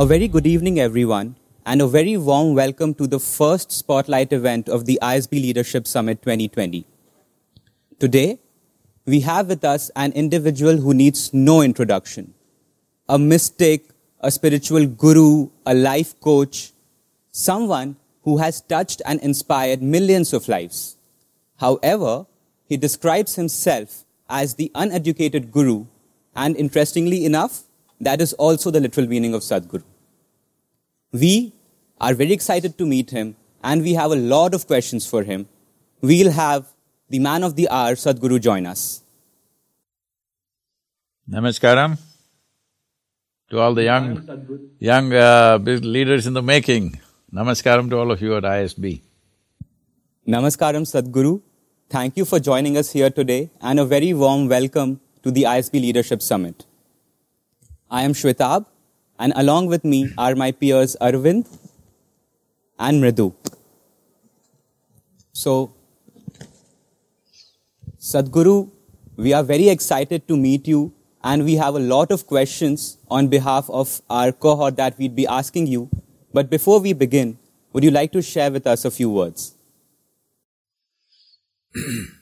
A very good evening, everyone, and a very warm welcome to the first spotlight event of the ISB Leadership Summit 2020. Today, we have with us an individual who needs no introduction a mystic, a spiritual guru, a life coach, someone who has touched and inspired millions of lives. However, he describes himself as the uneducated guru, and interestingly enough, that is also the literal meaning of Sadhguru. We are very excited to meet him, and we have a lot of questions for him. We'll have the man of the hour, Sadhguru, join us. Namaskaram to all the young, young uh, leaders in the making. Namaskaram to all of you at ISB. Namaskaram, Sadhguru. Thank you for joining us here today and a very warm welcome to the ISB Leadership Summit. I am Shwetab and along with me are my peers Arvind and Mridu. So, Sadhguru, we are very excited to meet you and we have a lot of questions on behalf of our cohort that we'd be asking you. But before we begin, would you like to share with us a few words?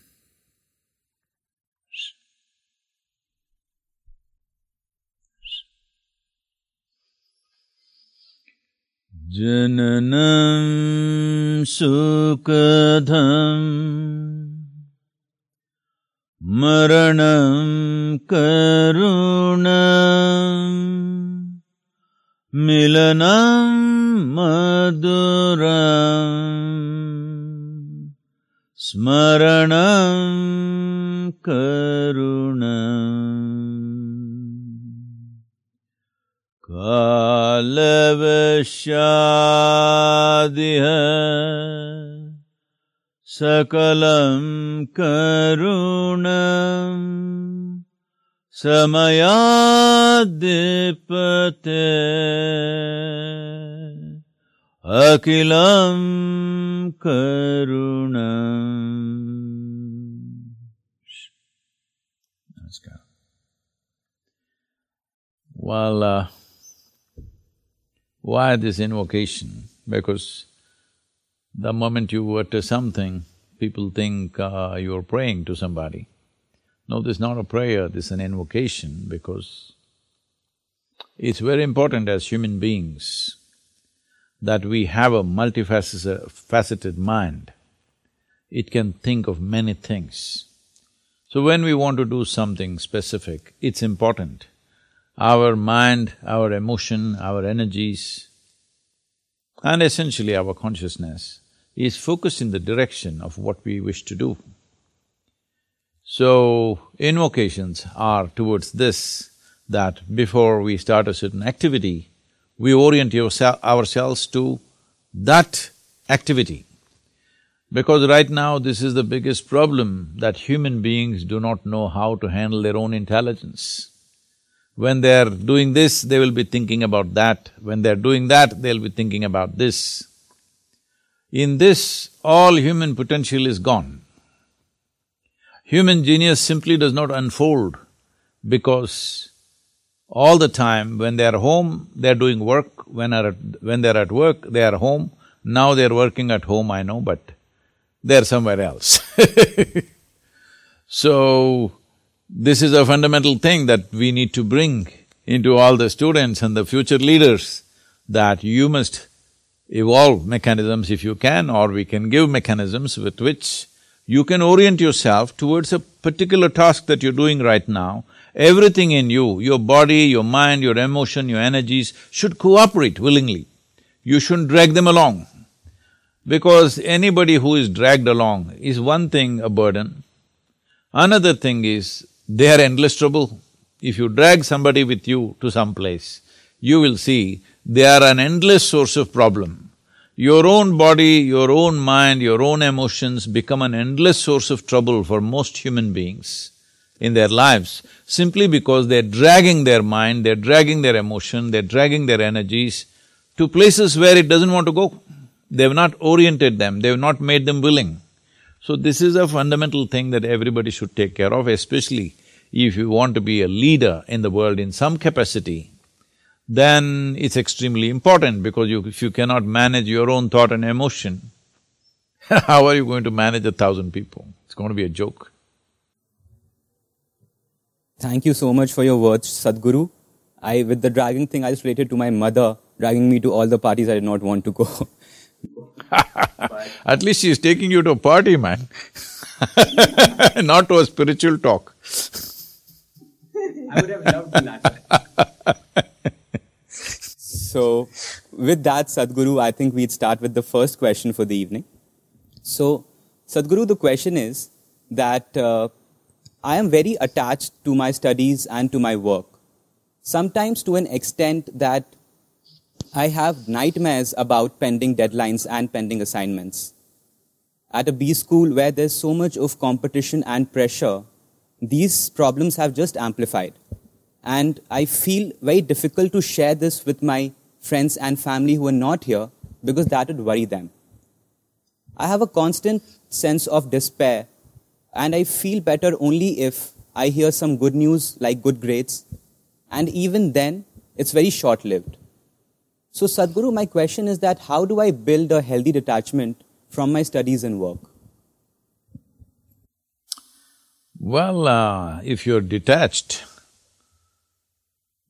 जननं सुखधम् मरणं करुण मिलनं मधुरम् स्मरणं करुणम् कालवशादिह सकलं करुणम् समयाद्दिपते अखिलं करुणम् Namaskar. Well, uh, why this invocation? Because the moment you utter something, people think uh, you're praying to somebody. No, this is not a prayer, this is an invocation because it's very important as human beings that we have a multifaceted mind. It can think of many things. So when we want to do something specific, it's important. Our mind, our emotion, our energies, and essentially our consciousness is focused in the direction of what we wish to do. So, invocations are towards this, that before we start a certain activity, we orient ourselves to that activity. Because right now, this is the biggest problem that human beings do not know how to handle their own intelligence. When they're doing this, they will be thinking about that. When they're doing that, they'll be thinking about this. In this, all human potential is gone. Human genius simply does not unfold because all the time when they are home, they're doing work, when are at, when they're at work, they are home. Now they're working at home, I know, but they're somewhere else So, this is a fundamental thing that we need to bring into all the students and the future leaders, that you must evolve mechanisms if you can, or we can give mechanisms with which you can orient yourself towards a particular task that you're doing right now. Everything in you, your body, your mind, your emotion, your energies should cooperate willingly. You shouldn't drag them along. Because anybody who is dragged along is one thing a burden, another thing is they are endless trouble. If you drag somebody with you to some place, you will see they are an endless source of problem. Your own body, your own mind, your own emotions become an endless source of trouble for most human beings in their lives, simply because they're dragging their mind, they're dragging their emotion, they're dragging their energies to places where it doesn't want to go. They've not oriented them, they've not made them willing. So this is a fundamental thing that everybody should take care of, especially if you want to be a leader in the world in some capacity, then it's extremely important because you, if you cannot manage your own thought and emotion, how are you going to manage a thousand people? It's going to be a joke. Thank you so much for your words, Sadhguru. I, with the dragging thing, I just related to my mother dragging me to all the parties I did not want to go. At least she's taking you to a party, man not to a spiritual talk. I would have loved that. so, with that, Sadhguru, I think we'd start with the first question for the evening. So, Sadhguru, the question is that uh, I am very attached to my studies and to my work. Sometimes to an extent that I have nightmares about pending deadlines and pending assignments. At a B school where there's so much of competition and pressure, these problems have just amplified. And I feel very difficult to share this with my friends and family who are not here because that would worry them. I have a constant sense of despair and I feel better only if I hear some good news like good grades. And even then, it's very short lived. So, Sadhguru, my question is that how do I build a healthy detachment from my studies and work? Well, uh, if you're detached,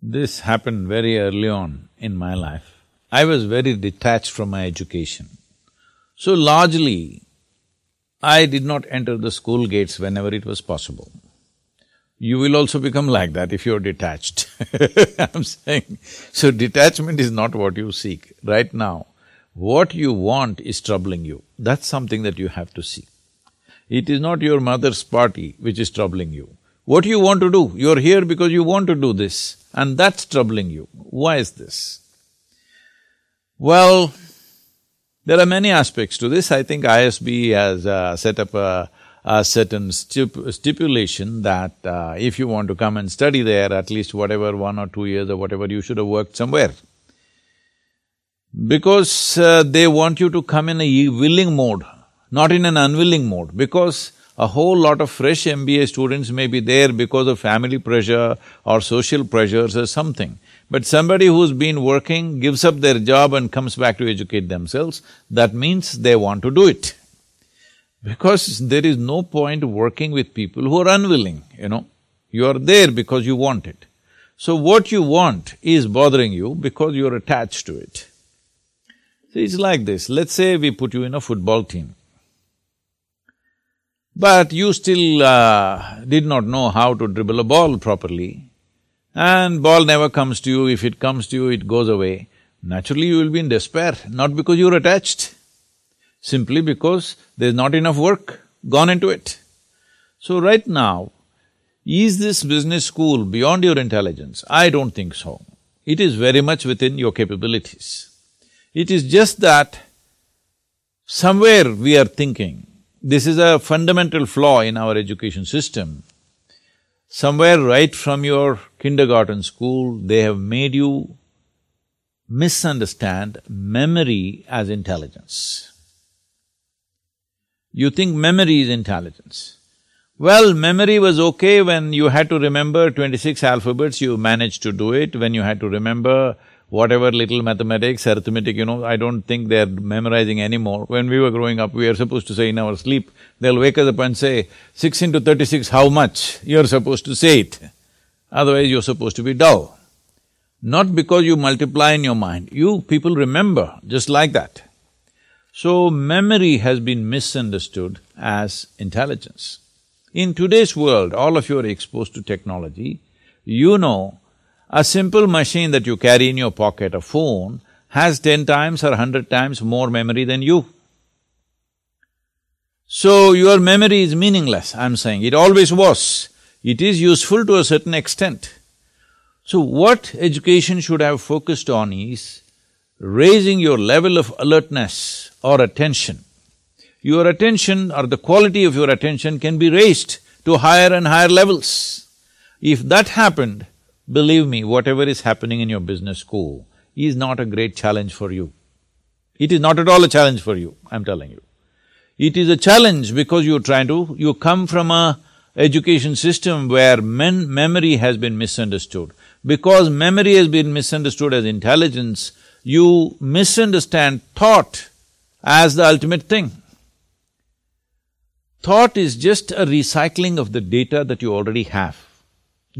this happened very early on in my life. I was very detached from my education. So largely, I did not enter the school gates whenever it was possible. You will also become like that if you're detached I'm saying, so detachment is not what you seek. Right now, what you want is troubling you. That's something that you have to see. It is not your mother's party which is troubling you. What you want to do, you're here because you want to do this, and that's troubling you. Why is this? Well, there are many aspects to this. I think ISB has uh, set up a, a certain stip stipulation that uh, if you want to come and study there, at least whatever, one or two years or whatever, you should have worked somewhere. Because uh, they want you to come in a willing mode, not in an unwilling mode, because a whole lot of fresh MBA students may be there because of family pressure or social pressures or something. But somebody who's been working, gives up their job and comes back to educate themselves, that means they want to do it. Because there is no point working with people who are unwilling, you know. You are there because you want it. So what you want is bothering you because you're attached to it. So it's like this, let's say we put you in a football team. But you still uh, did not know how to dribble a ball properly, and ball never comes to you, if it comes to you, it goes away. Naturally, you will be in despair, not because you're attached, simply because there's not enough work gone into it. So right now, is this business school beyond your intelligence? I don't think so. It is very much within your capabilities. It is just that somewhere we are thinking, this is a fundamental flaw in our education system. Somewhere right from your kindergarten school, they have made you misunderstand memory as intelligence. You think memory is intelligence. Well, memory was okay when you had to remember twenty-six alphabets, you managed to do it. When you had to remember whatever little mathematics, arithmetic, you know, I don't think they're memorizing anymore. When we were growing up, we are supposed to say in our sleep, they'll wake us up and say, six into thirty-six, how much? You're supposed to say it. Otherwise, you're supposed to be dull. Not because you multiply in your mind, you people remember just like that. So, memory has been misunderstood as intelligence. In today's world, all of you are exposed to technology, you know a simple machine that you carry in your pocket, a phone, has ten times or hundred times more memory than you. So your memory is meaningless, I'm saying, it always was. It is useful to a certain extent. So what education should have focused on is raising your level of alertness or attention. Your attention or the quality of your attention can be raised to higher and higher levels. If that happened, Believe me, whatever is happening in your business school is not a great challenge for you. It is not at all a challenge for you, I'm telling you. It is a challenge because you're trying to… you come from a education system where men… memory has been misunderstood. Because memory has been misunderstood as intelligence, you misunderstand thought as the ultimate thing. Thought is just a recycling of the data that you already have.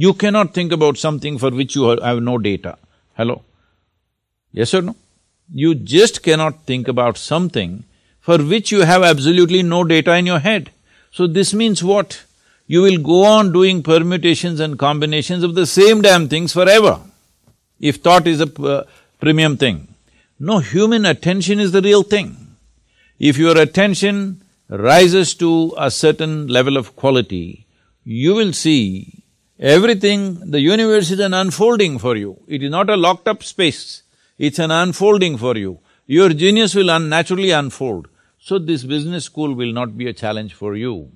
You cannot think about something for which you have no data. Hello? Yes or no? You just cannot think about something for which you have absolutely no data in your head. So this means what? You will go on doing permutations and combinations of the same damn things forever, if thought is a uh, premium thing. No, human attention is the real thing. If your attention rises to a certain level of quality, you will see everything, the universe is an unfolding for you. It is not a locked up space, it's an unfolding for you. Your genius will unnaturally unfold. So this business school will not be a challenge for you.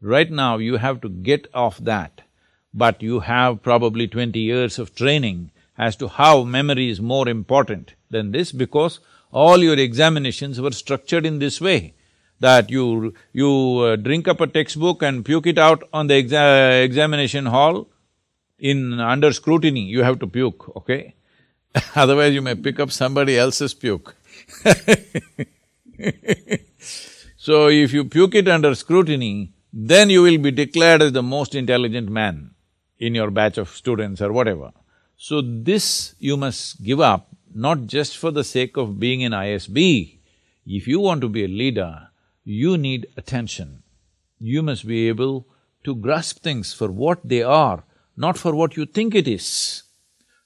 Right now, you have to get off that, but you have probably twenty years of training as to how memory is more important than this because all your examinations were structured in this way that you… you uh, drink up a textbook and puke it out on the exa examination hall in… under scrutiny, you have to puke, okay? Otherwise you may pick up somebody else's puke So if you puke it under scrutiny, then you will be declared as the most intelligent man in your batch of students or whatever. So this you must give up, not just for the sake of being in ISB. If you want to be a leader, you need attention. You must be able to grasp things for what they are, not for what you think it is.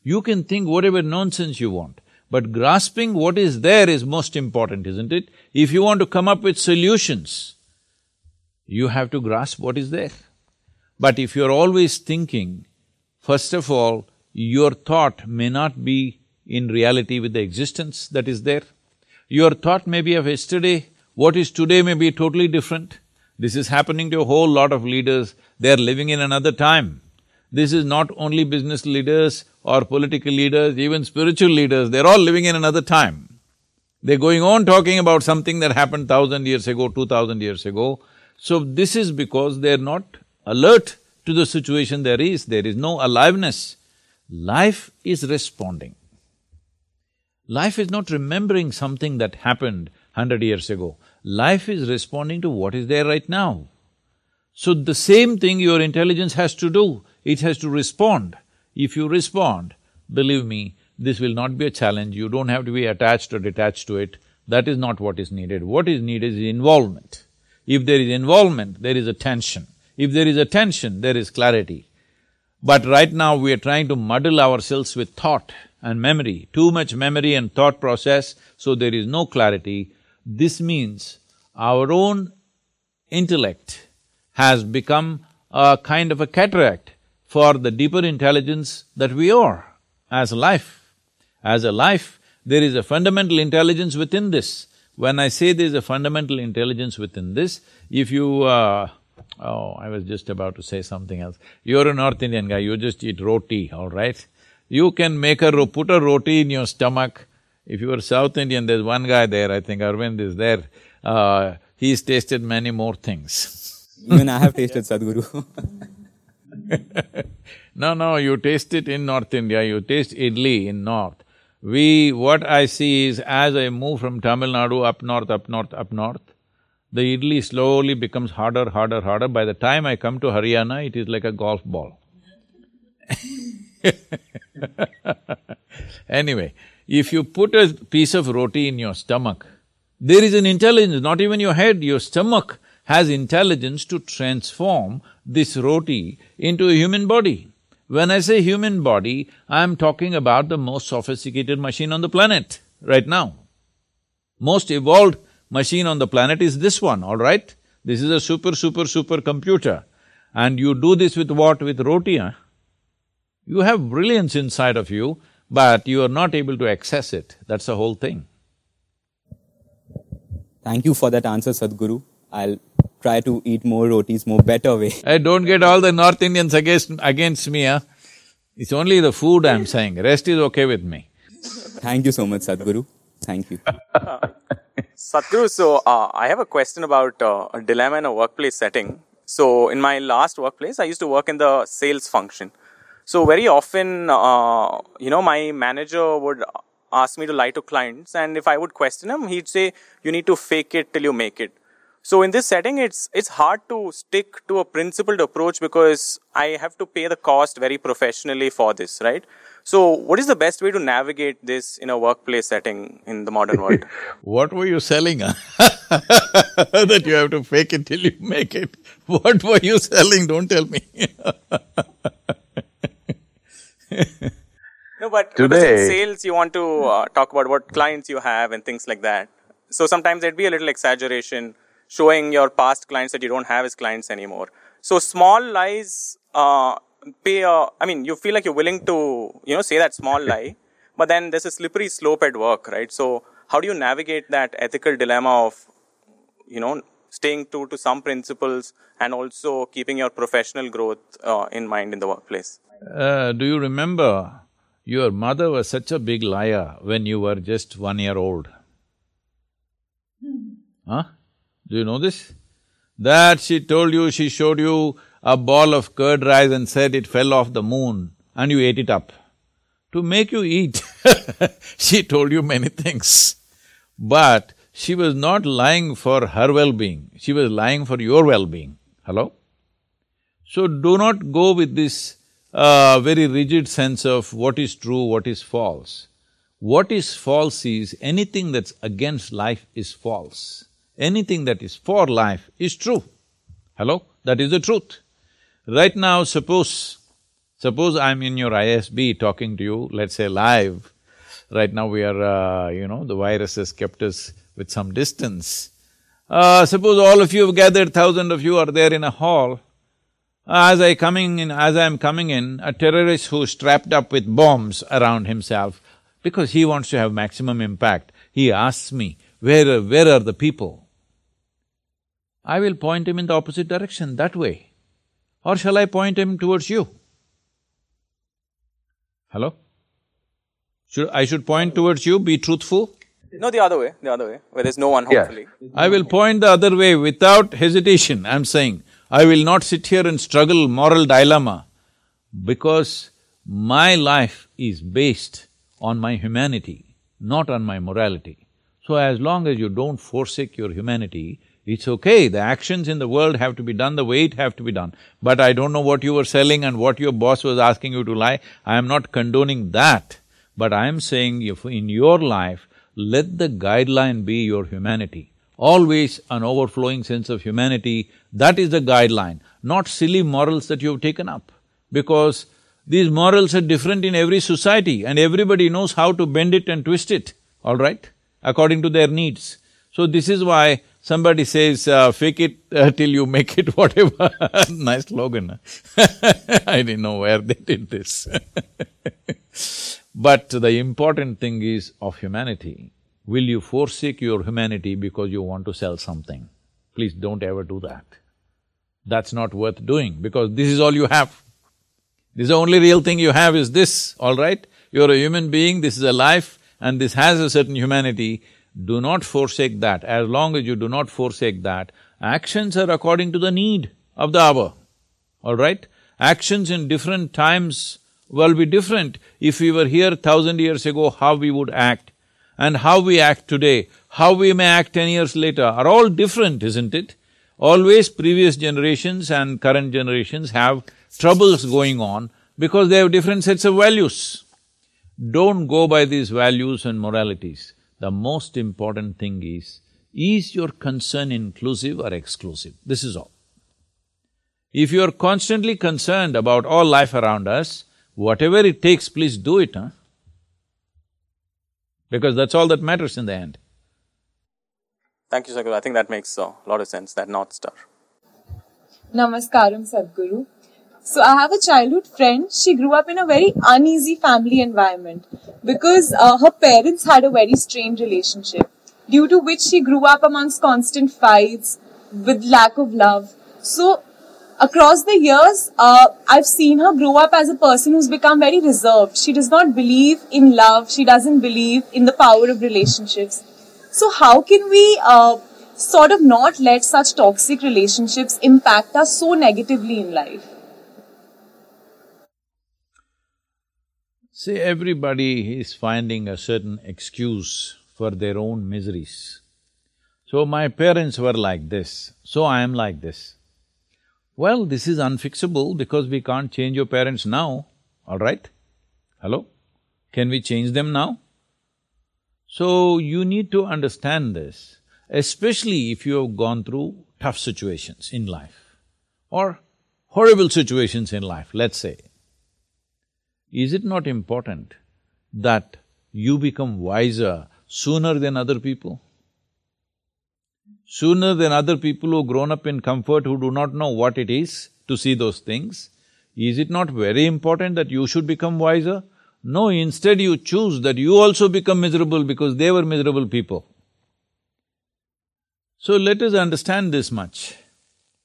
You can think whatever nonsense you want, but grasping what is there is most important, isn't it? If you want to come up with solutions, you have to grasp what is there. But if you're always thinking, first of all, your thought may not be in reality with the existence that is there. Your thought may be of yesterday, what is today may be totally different. This is happening to a whole lot of leaders, they're living in another time. This is not only business leaders or political leaders, even spiritual leaders, they're all living in another time. They're going on talking about something that happened thousand years ago, two thousand years ago, so this is because they're not alert to the situation there is, there is no aliveness. Life is responding. Life is not remembering something that happened hundred years ago. Life is responding to what is there right now. So the same thing your intelligence has to do, it has to respond. If you respond, believe me, this will not be a challenge, you don't have to be attached or detached to it, that is not what is needed. What is needed is involvement. If there is involvement, there is attention. If there is attention, there is clarity. But right now we are trying to muddle ourselves with thought and memory, too much memory and thought process, so there is no clarity. This means our own intellect has become a kind of a cataract for the deeper intelligence that we are as life. As a life, there is a fundamental intelligence within this. When I say there's a fundamental intelligence within this, if you… Uh, oh, I was just about to say something else. You're a North Indian guy, you just eat roti, all right? You can make a… put a roti in your stomach. If you are South Indian, there's one guy there, I think Arvind is there, uh, he's tasted many more things. Even I have tasted Sadhguru No, no, you taste it in North India, you taste idli in North. We… what I see is as I move from Tamil Nadu up north, up north, up north, the idli slowly becomes harder, harder, harder. By the time I come to Haryana, it is like a golf ball Anyway, if you put a piece of roti in your stomach, there is an intelligence, not even your head, your stomach has intelligence to transform this roti into a human body. When I say human body, I'm talking about the most sophisticated machine on the planet right now. Most evolved machine on the planet is this one, all right? This is a super, super, super computer. And you do this with what? With roti, huh? You have brilliance inside of you, but you are not able to access it. That's the whole thing. Thank you for that answer, Sadhguru. I'll try to eat more rotis more better way. I don't get all the North Indians against, against me, huh? It's only the food I'm saying, rest is okay with me. Thank you so much, Sadhguru. Thank you. Sadhguru, so uh, I have a question about uh, a dilemma in a workplace setting. So in my last workplace, I used to work in the sales function. So very often, uh, you know, my manager would ask me to lie to clients, and if I would question him, he'd say, "You need to fake it till you make it." So in this setting, it's it's hard to stick to a principled approach because I have to pay the cost very professionally for this, right? So, what is the best way to navigate this in a workplace setting in the modern world? what were you selling? that you have to fake it till you make it. What were you selling? Don't tell me. no, but Today, in sales, you want to uh, talk about what clients you have and things like that. So sometimes there'd be a little exaggeration showing your past clients that you don't have as clients anymore. So small lies uh, pay a, I mean, you feel like you're willing to, you know, say that small lie, but then there's a slippery slope at work, right? So how do you navigate that ethical dilemma of, you know, staying true to some principles and also keeping your professional growth uh, in mind in the workplace? Uh, do you remember your mother was such a big liar when you were just one year old? Huh? Do you know this? That she told you, she showed you a ball of curd rice and said it fell off the moon and you ate it up. To make you eat, she told you many things. But she was not lying for her well-being, she was lying for your well-being. Hello? So do not go with this uh, very rigid sense of what is true, what is false. What is false is anything that's against life is false. Anything that is for life is true. Hello? That is the truth. Right now, suppose, suppose I'm in your ISB talking to you, let's say live, right now we are, uh, you know, the virus has kept us with some distance. Uh, suppose all of you have gathered, thousand of you are there in a hall. As I coming in, as I am coming in, a terrorist who's strapped up with bombs around himself, because he wants to have maximum impact, he asks me, where, where are the people? I will point him in the opposite direction, that way or shall I point him towards you? Hello? Should… I should point towards you, be truthful? No, the other way, the other way, where there's no one, hopefully. Yeah. I will point the other way without hesitation, I'm saying. I will not sit here and struggle moral dilemma because my life is based on my humanity, not on my morality. So as long as you don't forsake your humanity, it's okay, the actions in the world have to be done the way it have to be done. But I don't know what you were selling and what your boss was asking you to lie, I am not condoning that. But I am saying if in your life, let the guideline be your humanity. Always an overflowing sense of humanity, that is the guideline, not silly morals that you've taken up. Because these morals are different in every society and everybody knows how to bend it and twist it, all right, according to their needs. So this is why Somebody says, uh, fake it uh, till you make it, whatever. nice slogan. I didn't know where they did this. But the important thing is of humanity. Will you forsake your humanity because you want to sell something? Please don't ever do that. That's not worth doing because this is all you have. This is the only real thing you have is this, all right? You're a human being, this is a life and this has a certain humanity. Do not forsake that. As long as you do not forsake that, actions are according to the need of the hour, all right? Actions in different times will be different. If we were here thousand years ago, how we would act, and how we act today, how we may act ten years later, are all different, isn't it? Always previous generations and current generations have troubles going on because they have different sets of values. Don't go by these values and moralities. The most important thing is, is your concern inclusive or exclusive? This is all. If you are constantly concerned about all life around us, whatever it takes, please do it, huh? Because that's all that matters in the end. Thank you, Sadhguru. I think that makes a lot of sense, that North Star. Namaskaram, Sadhguru. So I have a childhood friend. She grew up in a very uneasy family environment because uh, her parents had a very strained relationship, due to which she grew up amongst constant fights with lack of love. So across the years, uh, I've seen her grow up as a person who's become very reserved. She does not believe in love. She doesn't believe in the power of relationships. So how can we uh, sort of not let such toxic relationships impact us so negatively in life? See, everybody is finding a certain excuse for their own miseries. So my parents were like this, so I am like this. Well, this is unfixable because we can't change your parents now, all right? Hello? Can we change them now? So you need to understand this, especially if you have gone through tough situations in life or horrible situations in life, let's say. Is it not important that you become wiser sooner than other people? Sooner than other people who grown up in comfort who do not know what it is to see those things, is it not very important that you should become wiser? No, instead you choose that you also become miserable because they were miserable people. So let us understand this much.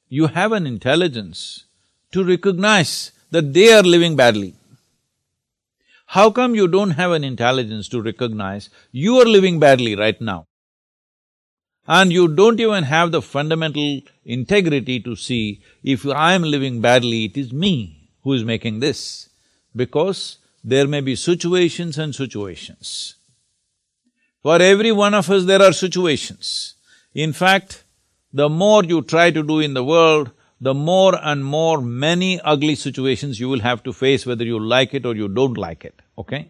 You have an intelligence to recognize that they are living badly. How come you don't have an intelligence to recognize you are living badly right now? And you don't even have the fundamental integrity to see if I am living badly, it is me who is making this. Because there may be situations and situations. For every one of us, there are situations. In fact, the more you try to do in the world, the more and more many ugly situations you will have to face whether you like it or you don't like it, okay?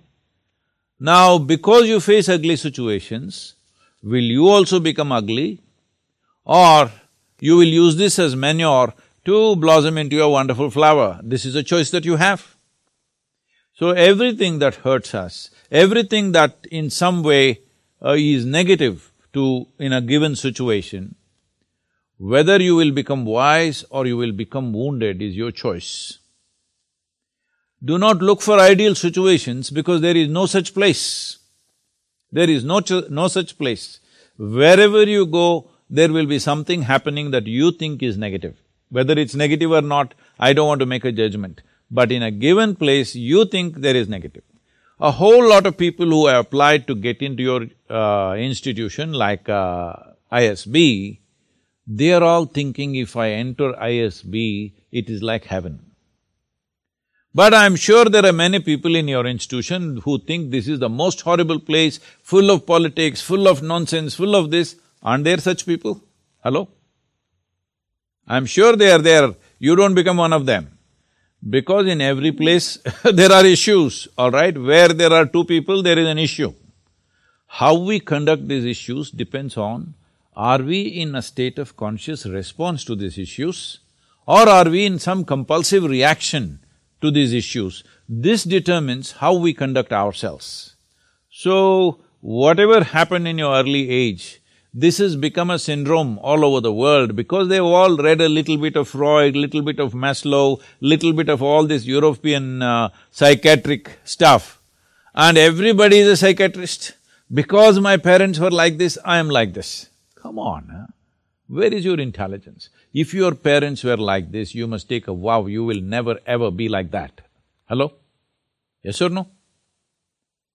Now, because you face ugly situations, will you also become ugly? Or you will use this as manure to blossom into a wonderful flower? This is a choice that you have. So everything that hurts us, everything that in some way uh, is negative to… in a given situation, whether you will become wise or you will become wounded is your choice. Do not look for ideal situations because there is no such place. There is no, no such place. Wherever you go, there will be something happening that you think is negative. Whether it's negative or not, I don't want to make a judgment. But in a given place, you think there is negative. A whole lot of people who have applied to get into your uh, institution like uh, ISB, they are all thinking if I enter ISB, it is like heaven. But I'm sure there are many people in your institution who think this is the most horrible place, full of politics, full of nonsense, full of this. Aren't there such people? Hello? I'm sure they are there, you don't become one of them. Because in every place there are issues, all right? Where there are two people, there is an issue. How we conduct these issues depends on are we in a state of conscious response to these issues or are we in some compulsive reaction to these issues? This determines how we conduct ourselves. So, whatever happened in your early age, this has become a syndrome all over the world because they've all read a little bit of Freud, little bit of Maslow, little bit of all this European uh, psychiatric stuff. And everybody is a psychiatrist. Because my parents were like this, I am like this. Come on, huh? Where is your intelligence? If your parents were like this, you must take a vow, you will never ever be like that. Hello? Yes or no?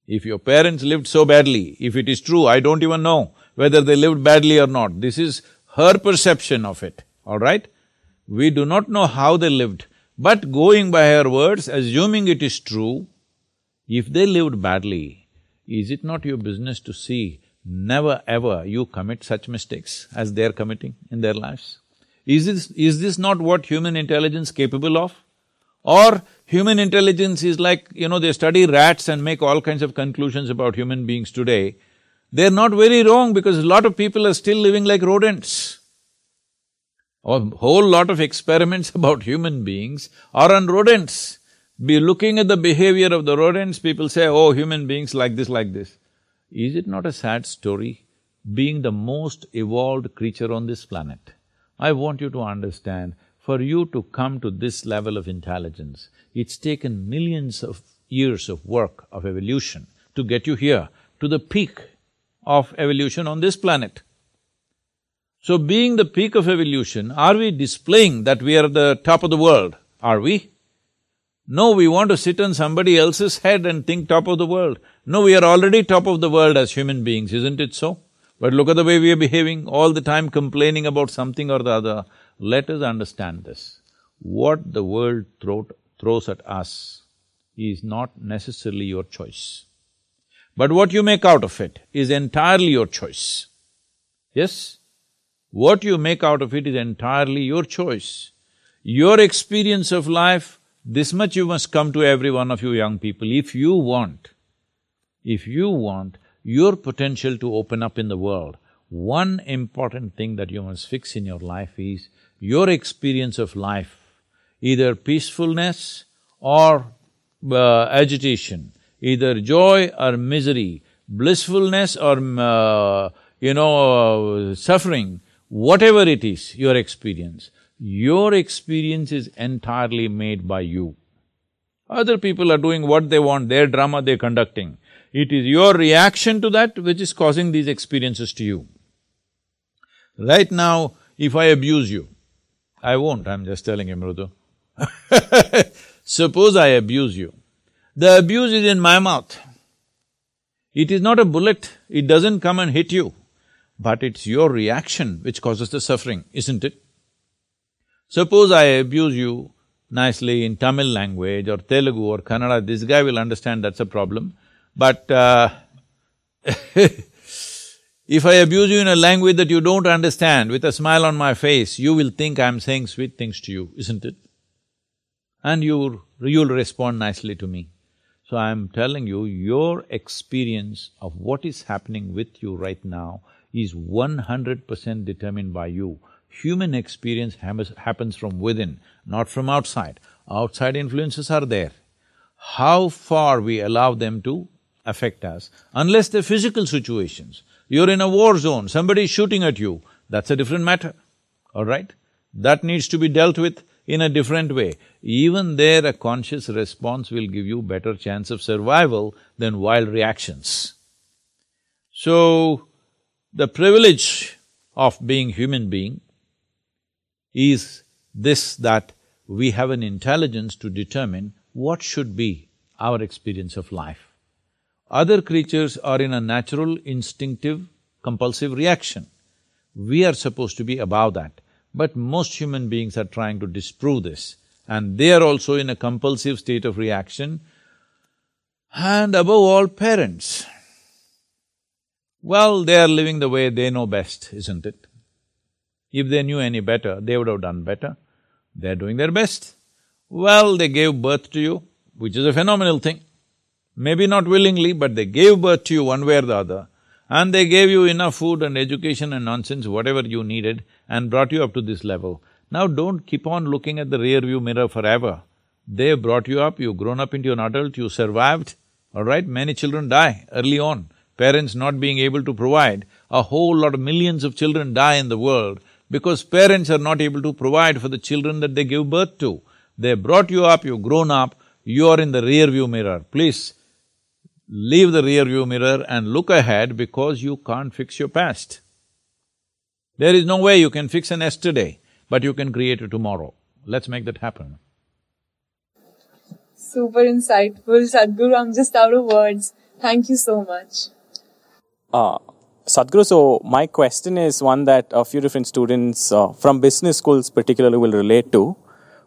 If your parents lived so badly, if it is true, I don't even know whether they lived badly or not. This is her perception of it, all right? We do not know how they lived, but going by her words, assuming it is true, if they lived badly, is it not your business to see never ever you commit such mistakes as they're committing in their lives? Is this… is this not what human intelligence capable of? Or human intelligence is like, you know, they study rats and make all kinds of conclusions about human beings today. They're not very wrong because a lot of people are still living like rodents. A whole lot of experiments about human beings are on rodents. Be looking at the behavior of the rodents, people say, oh, human beings like this, like this. Is it not a sad story? Being the most evolved creature on this planet, I want you to understand, for you to come to this level of intelligence, it's taken millions of years of work, of evolution, to get you here, to the peak of evolution on this planet. So being the peak of evolution, are we displaying that we are the top of the world? Are we? No, we want to sit on somebody else's head and think top of the world. No, we are already top of the world as human beings, isn't it so? But look at the way we are behaving, all the time complaining about something or the other. Let us understand this. What the world throw, throws at us, is not necessarily your choice. But what you make out of it is entirely your choice. Yes? What you make out of it is entirely your choice. Your experience of life, this much you must come to every one of you young people, if you want, if you want your potential to open up in the world, one important thing that you must fix in your life is your experience of life, either peacefulness or uh, agitation, either joy or misery, blissfulness or, uh, you know, uh, suffering, whatever it is, your experience, your experience is entirely made by you. Other people are doing what they want, their drama they're conducting. It is your reaction to that which is causing these experiences to you. Right now, if I abuse you, I won't, I'm just telling you, Mrudu. Suppose I abuse you, the abuse is in my mouth. It is not a bullet, it doesn't come and hit you, but it's your reaction which causes the suffering, isn't it? Suppose I abuse you nicely in Tamil language or Telugu or Kannada, this guy will understand that's a problem, but uh, if I abuse you in a language that you don't understand, with a smile on my face, you will think I'm saying sweet things to you, isn't it? And you you'll respond nicely to me. So I'm telling you, your experience of what is happening with you right now is one hundred percent determined by you. Human experience happens from within, not from outside. Outside influences are there. How far we allow them to affect us, unless they're physical situations. You're in a war zone, somebody is shooting at you, that's a different matter, all right? That needs to be dealt with in a different way. Even there, a conscious response will give you better chance of survival than wild reactions. So, the privilege of being human being is this that we have an intelligence to determine what should be our experience of life. Other creatures are in a natural, instinctive, compulsive reaction. We are supposed to be above that. But most human beings are trying to disprove this, and they are also in a compulsive state of reaction. And above all, parents. Well, they are living the way they know best, isn't it? If they knew any better, they would have done better. They're doing their best. Well, they gave birth to you, which is a phenomenal thing. Maybe not willingly, but they gave birth to you one way or the other, and they gave you enough food and education and nonsense, whatever you needed, and brought you up to this level. Now don't keep on looking at the rear view mirror forever. They brought you up, you've grown up into an adult, you survived, all right? Many children die early on. Parents not being able to provide, a whole lot of millions of children die in the world because parents are not able to provide for the children that they give birth to. They brought you up, you've grown up, you are in the rear view mirror. Please, leave the rear view mirror and look ahead because you can't fix your past. There is no way you can fix an yesterday, but you can create a tomorrow. Let's make that happen. Super insightful, Sadhguru. I'm just out of words. Thank you so much. Uh, Sadhguru, so my question is one that a few different students uh, from business schools particularly will relate to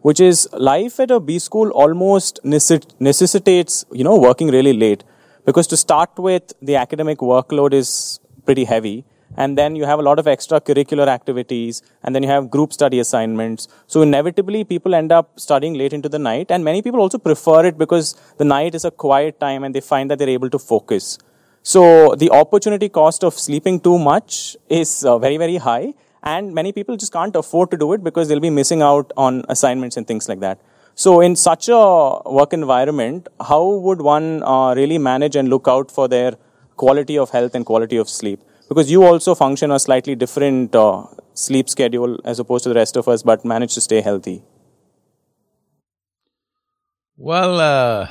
which is life at a B school almost necessitates, you know, working really late. Because to start with, the academic workload is pretty heavy. And then you have a lot of extracurricular activities, and then you have group study assignments. So inevitably, people end up studying late into the night, and many people also prefer it because the night is a quiet time and they find that they're able to focus. So the opportunity cost of sleeping too much is uh, very, very high, and many people just can't afford to do it because they'll be missing out on assignments and things like that. So, in such a work environment, how would one uh, really manage and look out for their quality of health and quality of sleep? Because you also function a slightly different uh, sleep schedule as opposed to the rest of us, but manage to stay healthy. Well, uh,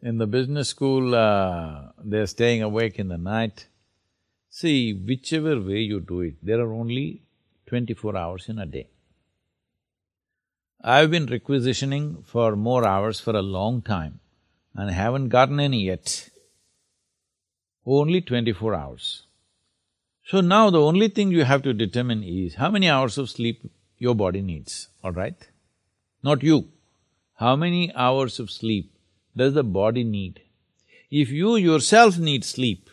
in the business school, uh, they're staying awake in the night. See, whichever way you do it, there are only twenty-four hours in a day. I've been requisitioning for more hours for a long time and haven't gotten any yet. Only twenty-four hours. So now the only thing you have to determine is how many hours of sleep your body needs, all right? Not you. How many hours of sleep does the body need? If you yourself need sleep,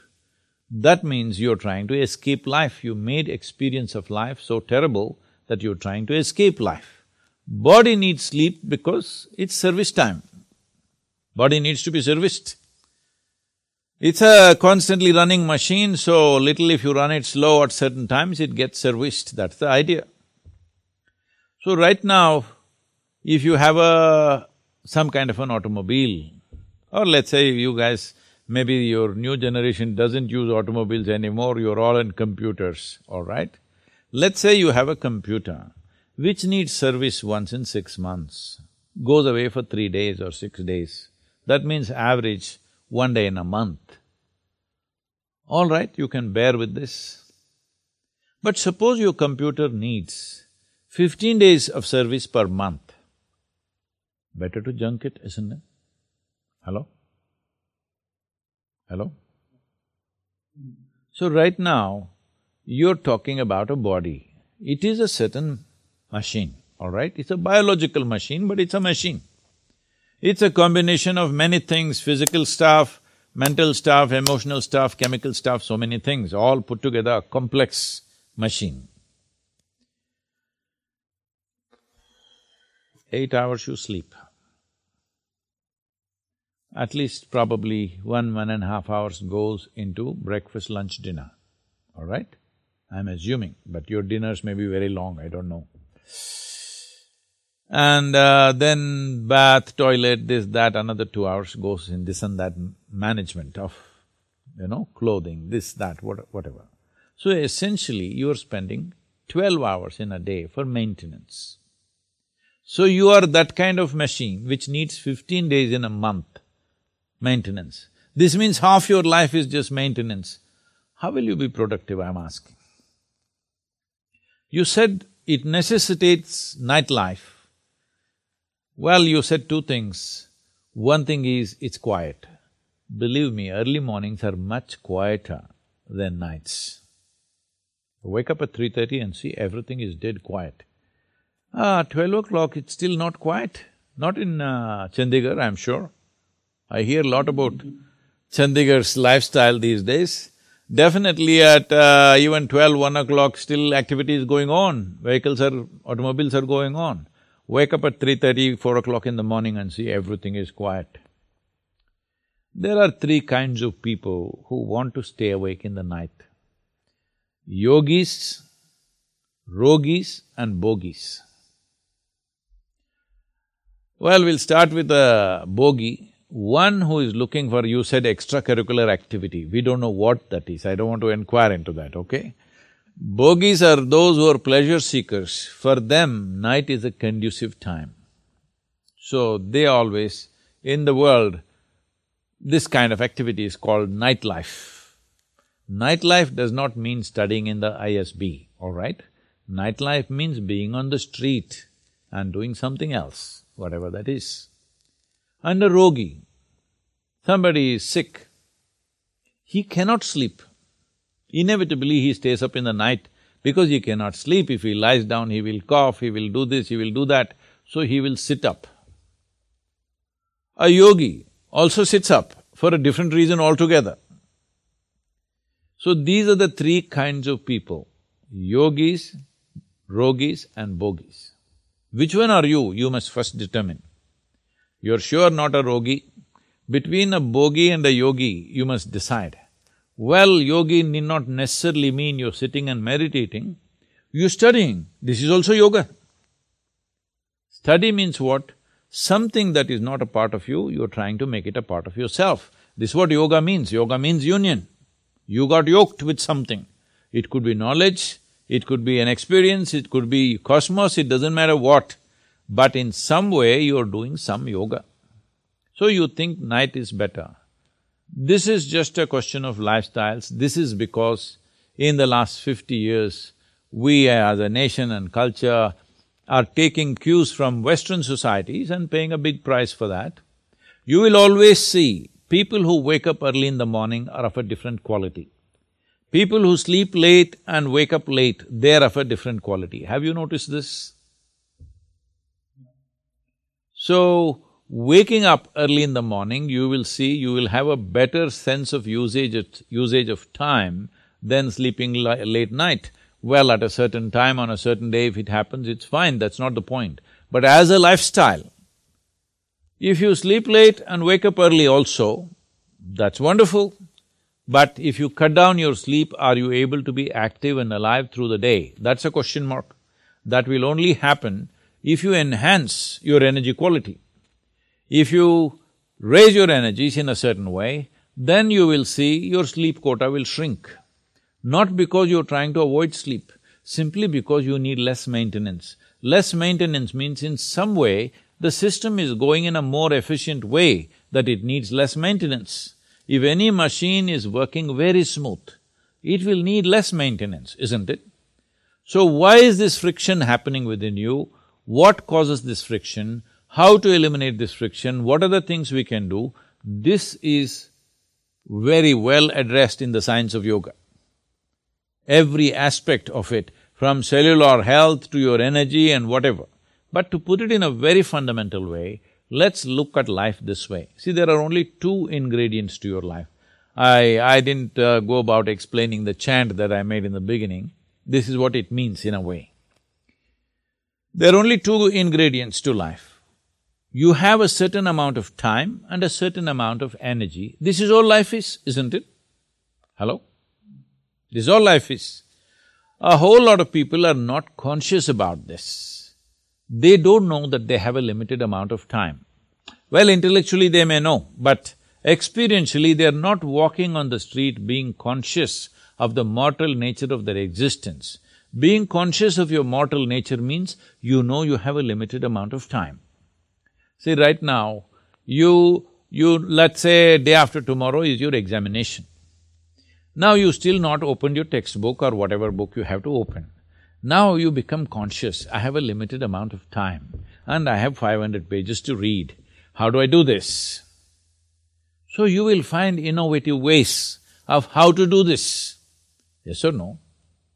that means you're trying to escape life. You made experience of life so terrible that you're trying to escape life. Body needs sleep because it's service time. Body needs to be serviced. It's a constantly running machine, so little if you run it slow at certain times, it gets serviced, that's the idea. So right now, if you have a… some kind of an automobile, or let's say you guys, maybe your new generation doesn't use automobiles anymore, you're all in computers, all right? Let's say you have a computer which needs service once in six months, goes away for three days or six days. That means average one day in a month. All right, you can bear with this. But suppose your computer needs fifteen days of service per month. Better to junk it, isn't it? Hello? Hello? So right now, you're talking about a body. It is a certain machine, all right? It's a biological machine, but it's a machine. It's a combination of many things, physical stuff, mental stuff, emotional stuff, chemical stuff, so many things, all put together, a complex machine. eight hours you sleep. At least probably one, one and a half hours goes into breakfast, lunch, dinner, all right? I'm assuming, but your dinners may be very long, I don't know. And uh, then bath, toilet, this, that, another two hours goes in this and that management of, you know, clothing, this, that, what, whatever. So essentially, you're spending twelve hours in a day for maintenance. So you are that kind of machine which needs fifteen days in a month maintenance. This means half your life is just maintenance. How will you be productive, I'm asking? You said it necessitates nightlife. Well, you said two things. One thing is, it's quiet. Believe me, early mornings are much quieter than nights. Wake up at 3.30 and see everything is dead quiet. Ah, twelve o'clock, it's still not quiet. Not in uh, Chandigarh, I'm sure. I hear a lot about Chandigarh's lifestyle these days. Definitely at uh, even twelve, one o'clock, still activity is going on. Vehicles are… automobiles are going on. Wake up at three thirty, four o'clock in the morning and see everything is quiet. There are three kinds of people who want to stay awake in the night. Yogis, rogis and bogis. Well, we'll start with a bogey, one who is looking for, you said extracurricular activity, we don't know what that is, I don't want to inquire into that, okay? Bogies are those who are pleasure seekers, for them night is a conducive time. So they always, in the world, this kind of activity is called nightlife. Nightlife does not mean studying in the ISB, all right? Nightlife means being on the street and doing something else whatever that is. And a rogi, somebody is sick, he cannot sleep. Inevitably he stays up in the night because he cannot sleep. If he lies down, he will cough, he will do this, he will do that, so he will sit up. A yogi also sits up for a different reason altogether. So these are the three kinds of people, yogis, rogis and bogis. Which one are you? You must first determine. You're sure not a rogi. Between a bogi and a yogi, you must decide. Well, yogi need not necessarily mean you're sitting and meditating, you're studying. This is also yoga. Study means what? Something that is not a part of you, you're trying to make it a part of yourself. This is what yoga means. Yoga means union. You got yoked with something. It could be knowledge, it could be an experience, it could be cosmos, it doesn't matter what, but in some way you're doing some yoga. So you think night is better. This is just a question of lifestyles, this is because in the last fifty years, we as a nation and culture are taking cues from Western societies and paying a big price for that. You will always see people who wake up early in the morning are of a different quality. People who sleep late and wake up late, they're of a different quality. Have you noticed this? So, waking up early in the morning, you will see you will have a better sense of usage usage of time than sleeping late night. Well, at a certain time on a certain day, if it happens, it's fine, that's not the point. But as a lifestyle, if you sleep late and wake up early also, that's wonderful. But if you cut down your sleep, are you able to be active and alive through the day? That's a question mark. That will only happen if you enhance your energy quality. If you raise your energies in a certain way, then you will see your sleep quota will shrink. Not because you're trying to avoid sleep, simply because you need less maintenance. Less maintenance means in some way the system is going in a more efficient way that it needs less maintenance. If any machine is working very smooth, it will need less maintenance, isn't it? So why is this friction happening within you? What causes this friction? How to eliminate this friction? What are the things we can do? This is very well addressed in the science of yoga. Every aspect of it, from cellular health to your energy and whatever. But to put it in a very fundamental way, let's look at life this way. See, there are only two ingredients to your life. I… I didn't uh, go about explaining the chant that I made in the beginning. This is what it means in a way. There are only two ingredients to life. You have a certain amount of time and a certain amount of energy. This is all life is, isn't it? Hello? This is all life is. A whole lot of people are not conscious about this. They don't know that they have a limited amount of time. Well, intellectually they may know, but experientially they are not walking on the street being conscious of the mortal nature of their existence. Being conscious of your mortal nature means you know you have a limited amount of time. See, right now, you… you… let's say day after tomorrow is your examination. Now you still not opened your textbook or whatever book you have to open. Now you become conscious, I have a limited amount of time and I have five hundred pages to read. How do I do this? So you will find innovative ways of how to do this. Yes or no?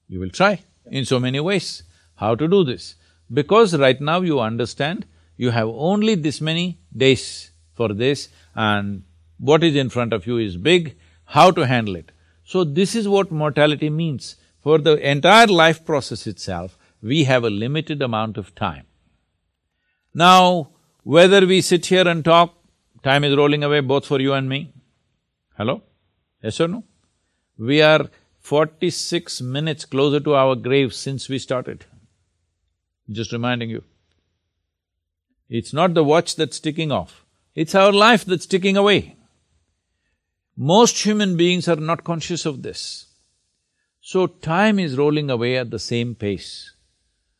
You will try in so many ways how to do this. Because right now you understand you have only this many days for this and what is in front of you is big, how to handle it. So this is what mortality means. For the entire life process itself, we have a limited amount of time. Now, whether we sit here and talk, time is rolling away both for you and me. Hello? Yes or no? We are forty-six minutes closer to our grave since we started. Just reminding you. It's not the watch that's ticking off, it's our life that's ticking away. Most human beings are not conscious of this. So time is rolling away at the same pace.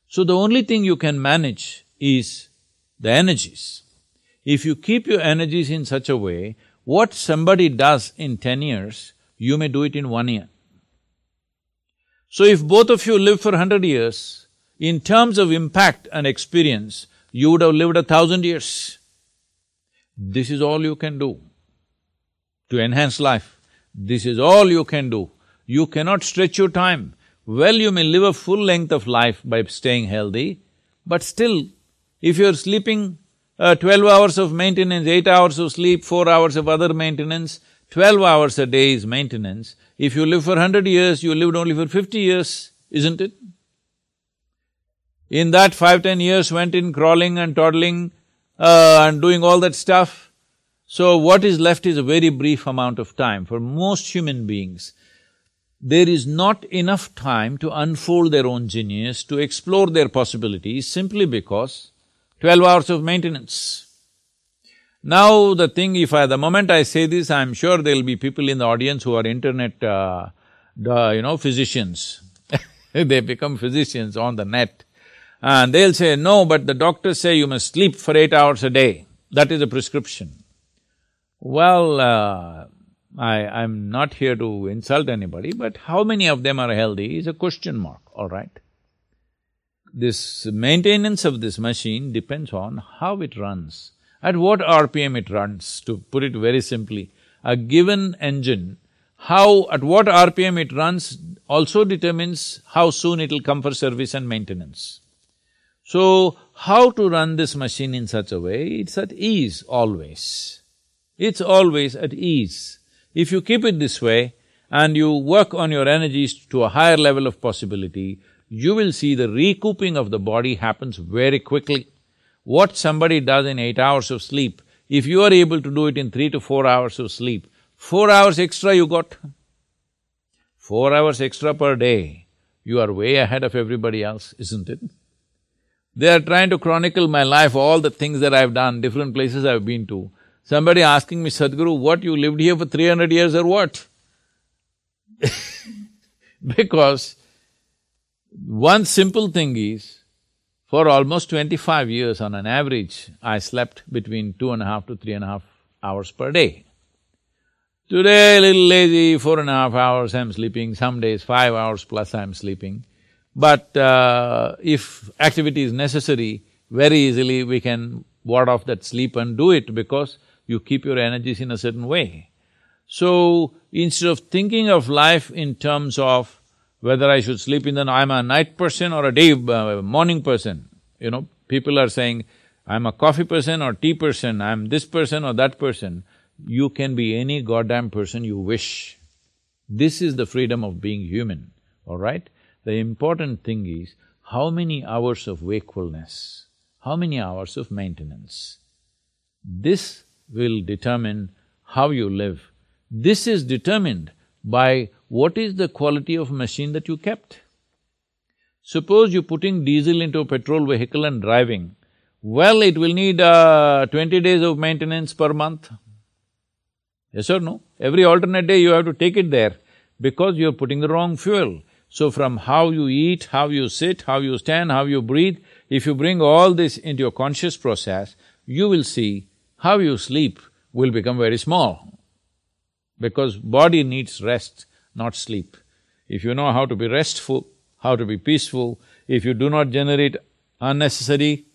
So the only thing you can manage is the energies. If you keep your energies in such a way, what somebody does in ten years, you may do it in one year. So if both of you live for hundred years, in terms of impact and experience, you would have lived a thousand years. This is all you can do to enhance life. This is all you can do. You cannot stretch your time. Well, you may live a full length of life by staying healthy, but still, if you're sleeping uh, twelve hours of maintenance, eight hours of sleep, four hours of other maintenance, twelve hours a day is maintenance. If you live for hundred years, you lived only for fifty years, isn't it? In that five, ten years went in crawling and toddling uh, and doing all that stuff. So what is left is a very brief amount of time. For most human beings, there is not enough time to unfold their own genius, to explore their possibilities simply because twelve hours of maintenance. Now the thing, if I… the moment I say this, I'm sure there'll be people in the audience who are internet, uh, you know, physicians. they become physicians on the net. And they'll say, no, but the doctors say you must sleep for eight hours a day. That is a prescription. Well, uh, I… I'm not here to insult anybody, but how many of them are healthy is a question mark, all right? This maintenance of this machine depends on how it runs, at what RPM it runs, to put it very simply. A given engine, how… at what RPM it runs also determines how soon it'll come for service and maintenance. So, how to run this machine in such a way, it's at ease always. It's always at ease. If you keep it this way and you work on your energies to a higher level of possibility, you will see the recouping of the body happens very quickly. What somebody does in eight hours of sleep, if you are able to do it in three to four hours of sleep, four hours extra you got. Four hours extra per day, you are way ahead of everybody else, isn't it? They are trying to chronicle my life, all the things that I've done, different places I've been to. Somebody asking me, Sadhguru, what, you lived here for three hundred years or what? because one simple thing is, for almost twenty-five years on an average, I slept between two and a half to three and a half hours per day. Today, a little lazy, four and a half hours I'm sleeping, some days five hours plus I'm sleeping. But uh, if activity is necessary, very easily we can ward off that sleep and do it because you keep your energies in a certain way. So, instead of thinking of life in terms of whether I should sleep in the… I'm a night person or a day… Uh, morning person, you know, people are saying, I'm a coffee person or tea person, I'm this person or that person. You can be any goddamn person you wish. This is the freedom of being human, all right? The important thing is how many hours of wakefulness, how many hours of maintenance. This will determine how you live. This is determined by what is the quality of machine that you kept. Suppose you're putting diesel into a petrol vehicle and driving, well, it will need uh, twenty days of maintenance per month. Yes or no? Every alternate day you have to take it there because you're putting the wrong fuel. So from how you eat, how you sit, how you stand, how you breathe, if you bring all this into your conscious process, you will see how you sleep will become very small. Because body needs rest, not sleep. If you know how to be restful, how to be peaceful, if you do not generate unnecessary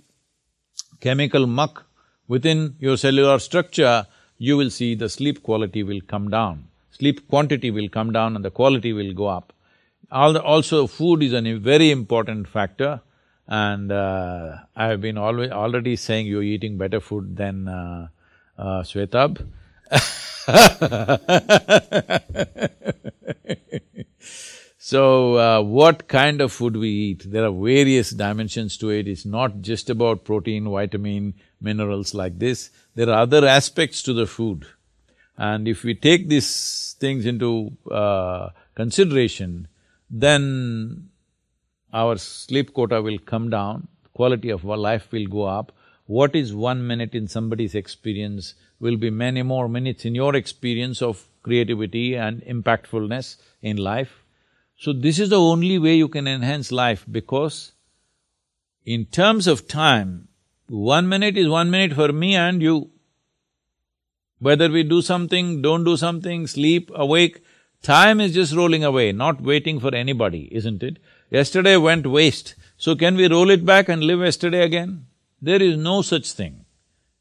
chemical muck within your cellular structure, you will see the sleep quality will come down. Sleep quantity will come down and the quality will go up. Also, food is a very important factor and uh, I have been always already saying you're eating better food than uh, uh, So, uh, what kind of food we eat, there are various dimensions to it. It's not just about protein, vitamin, minerals like this. There are other aspects to the food. And if we take these things into uh, consideration, then our sleep quota will come down, quality of our life will go up. What is one minute in somebody's experience will be many more minutes in your experience of creativity and impactfulness in life. So this is the only way you can enhance life because in terms of time, one minute is one minute for me and you. Whether we do something, don't do something, sleep, awake, Time is just rolling away, not waiting for anybody, isn't it? Yesterday went waste, so can we roll it back and live yesterday again? There is no such thing.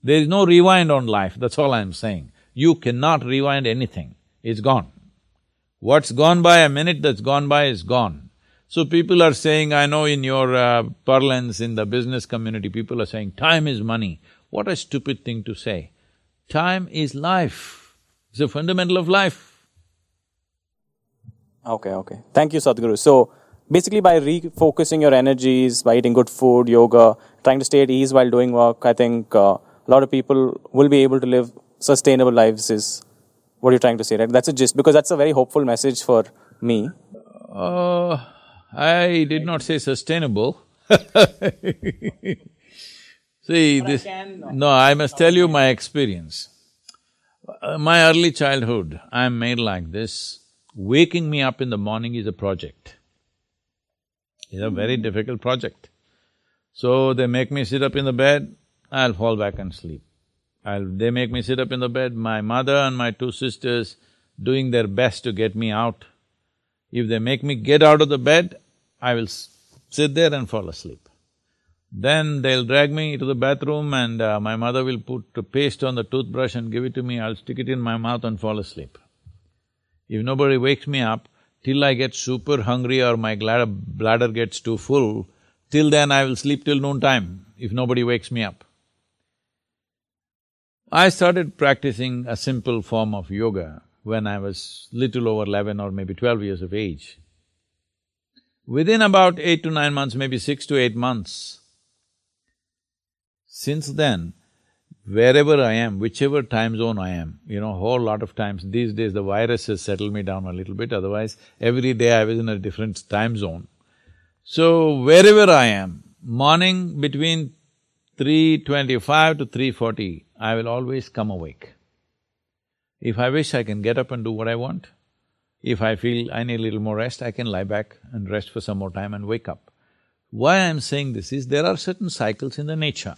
There is no rewind on life, that's all I'm saying. You cannot rewind anything, it's gone. What's gone by, a minute that's gone by is gone. So people are saying, I know in your uh, parlance in the business community, people are saying, time is money. What a stupid thing to say. Time is life. It's a fundamental of life. Okay, okay. Thank you, Sadhguru. So, basically, by refocusing your energies, by eating good food, yoga, trying to stay at ease while doing work, I think uh, a lot of people will be able to live sustainable lives, is what you're trying to say, right? That's a gist, because that's a very hopeful message for me. Uh, I did not say sustainable. See, this… No, I must tell you my experience. Uh, my early childhood, I'm made like this waking me up in the morning is a project. It's a very difficult project. So they make me sit up in the bed, I'll fall back and sleep. I'll… they make me sit up in the bed, my mother and my two sisters doing their best to get me out. If they make me get out of the bed, I will sit there and fall asleep. Then they'll drag me to the bathroom and uh, my mother will put paste on the toothbrush and give it to me, I'll stick it in my mouth and fall asleep. If nobody wakes me up, till I get super hungry or my bladder gets too full, till then I will sleep till noon time, if nobody wakes me up. I started practicing a simple form of yoga when I was little over eleven or maybe twelve years of age. Within about eight to nine months, maybe six to eight months, since then, wherever I am, whichever time zone I am, you know, whole lot of times, these days the virus has settled me down a little bit, otherwise every day I was in a different time zone. So, wherever I am, morning between 3.25 to 3.40, I will always come awake. If I wish, I can get up and do what I want. If I feel I need a little more rest, I can lie back and rest for some more time and wake up. Why I'm saying this is, there are certain cycles in the nature.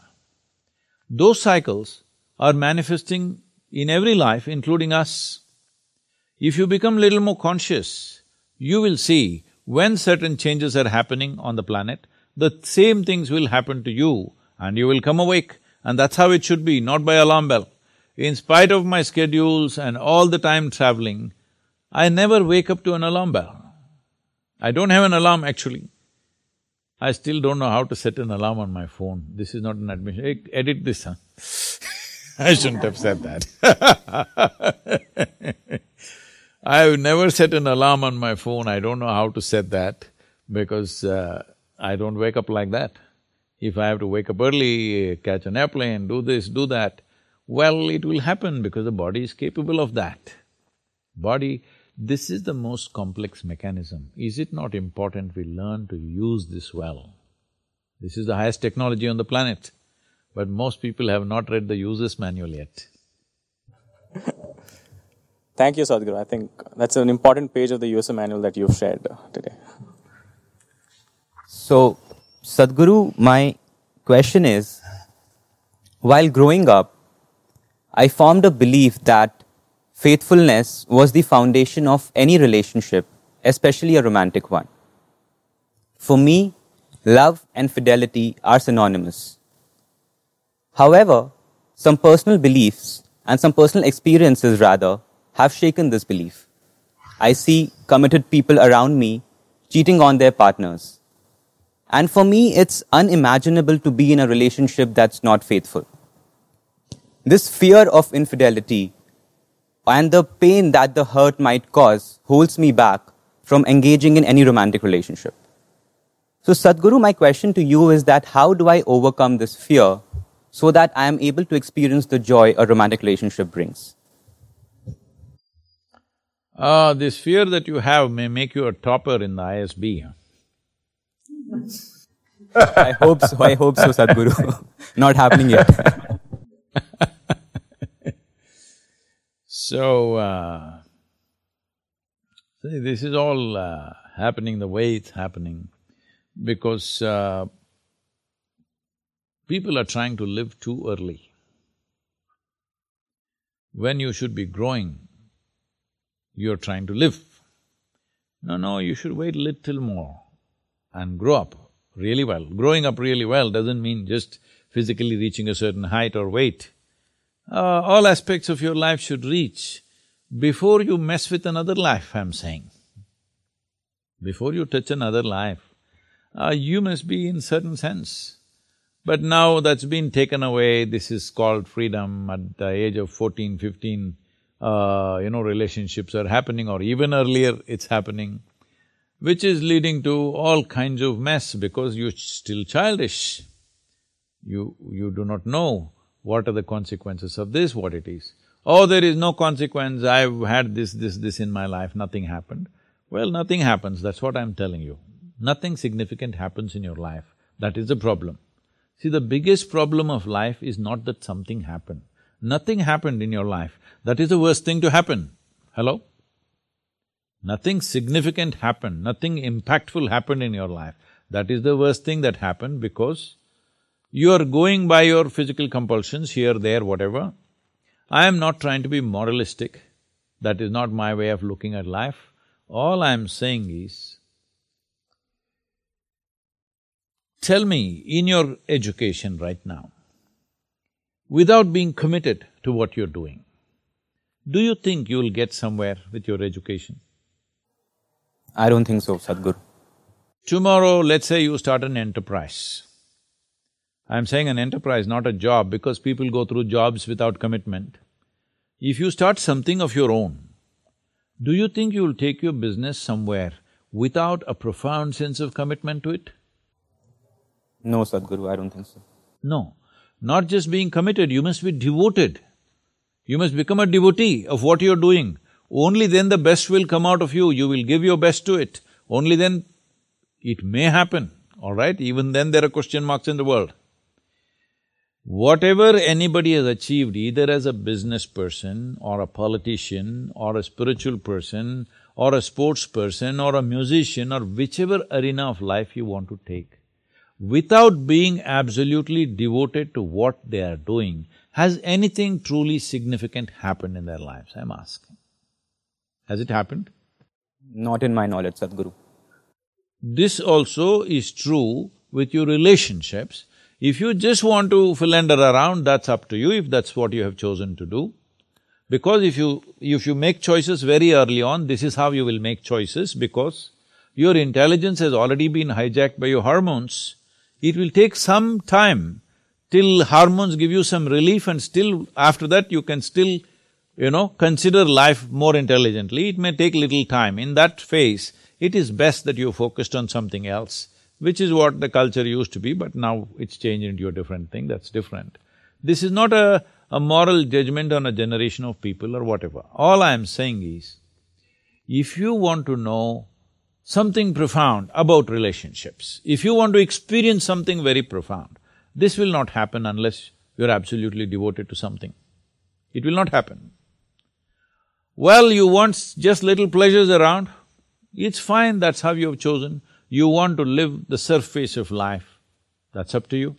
Those cycles are manifesting in every life, including us. If you become little more conscious, you will see when certain changes are happening on the planet, the same things will happen to you and you will come awake. And that's how it should be, not by alarm bell. In spite of my schedules and all the time traveling, I never wake up to an alarm bell. I don't have an alarm actually. I still don't know how to set an alarm on my phone. This is not an admission. Hey, edit this, huh? I shouldn't have said that I've never set an alarm on my phone. I don't know how to set that because uh, I don't wake up like that. If I have to wake up early, catch an airplane, do this, do that, well, it will happen because the body is capable of that. Body, this is the most complex mechanism. Is it not important we learn to use this well? This is the highest technology on the planet, but most people have not read the user's manual yet. Thank you, Sadhguru. I think that's an important page of the user manual that you've shared today. So, Sadhguru, my question is while growing up, I formed a belief that faithfulness was the foundation of any relationship, especially a romantic one. For me, love and fidelity are synonymous. However, some personal beliefs and some personal experiences, rather, have shaken this belief. I see committed people around me cheating on their partners. And for me, it's unimaginable to be in a relationship that's not faithful. This fear of infidelity and the pain that the hurt might cause holds me back from engaging in any romantic relationship. So, Sadhguru, my question to you is that how do I overcome this fear so that I am able to experience the joy a romantic relationship brings? Uh, this fear that you have may make you a topper in the ISB. I hope so, I hope so, Sadhguru. Not happening yet. so, uh, see, this is all uh, happening the way it's happening because uh, people are trying to live too early. When you should be growing, you're trying to live. No, no, you should wait little more and grow up really well. Growing up really well doesn't mean just physically reaching a certain height or weight. Uh, all aspects of your life should reach before you mess with another life, I'm saying. Before you touch another life, uh, you must be in certain sense. But now that's been taken away, this is called freedom, at the age of fourteen, fifteen, uh, you know, relationships are happening or even earlier it's happening which is leading to all kinds of mess because you're still childish. You… you do not know what are the consequences of this, what it is. Oh, there is no consequence, I've had this, this, this in my life, nothing happened. Well, nothing happens, that's what I'm telling you. Nothing significant happens in your life, that is the problem. See, the biggest problem of life is not that something happened. Nothing happened in your life, that is the worst thing to happen. Hello? Nothing significant happened, nothing impactful happened in your life. That is the worst thing that happened because you are going by your physical compulsions here, there, whatever. I am not trying to be moralistic, that is not my way of looking at life. All I am saying is, tell me, in your education right now, without being committed to what you're doing, do you think you'll get somewhere with your education? I don't think so, Sadhguru. Tomorrow, let's say you start an enterprise. I'm saying an enterprise, not a job, because people go through jobs without commitment. If you start something of your own, do you think you'll take your business somewhere without a profound sense of commitment to it? No, Sadhguru, I don't think so. No. Not just being committed, you must be devoted. You must become a devotee of what you're doing. Only then the best will come out of you, you will give your best to it. Only then it may happen, all right? Even then there are question marks in the world. Whatever anybody has achieved, either as a business person or a politician or a spiritual person or a sports person or a musician or whichever arena of life you want to take, without being absolutely devoted to what they are doing, has anything truly significant happened in their lives, I'm asking? Has it happened? Not in my knowledge, Sadhguru. This also is true with your relationships. If you just want to philander around, that's up to you, if that's what you have chosen to do. Because if you… if you make choices very early on, this is how you will make choices because your intelligence has already been hijacked by your hormones. It will take some time till hormones give you some relief and still after that you can still, you know, consider life more intelligently. It may take little time. In that phase, it is best that you're focused on something else which is what the culture used to be, but now it's changed into a different thing, that's different. This is not a, a moral judgment on a generation of people or whatever. All I'm saying is, if you want to know something profound about relationships, if you want to experience something very profound, this will not happen unless you're absolutely devoted to something. It will not happen. Well, you want just little pleasures around, it's fine, that's how you have chosen. You want to live the surface of life, that's up to you.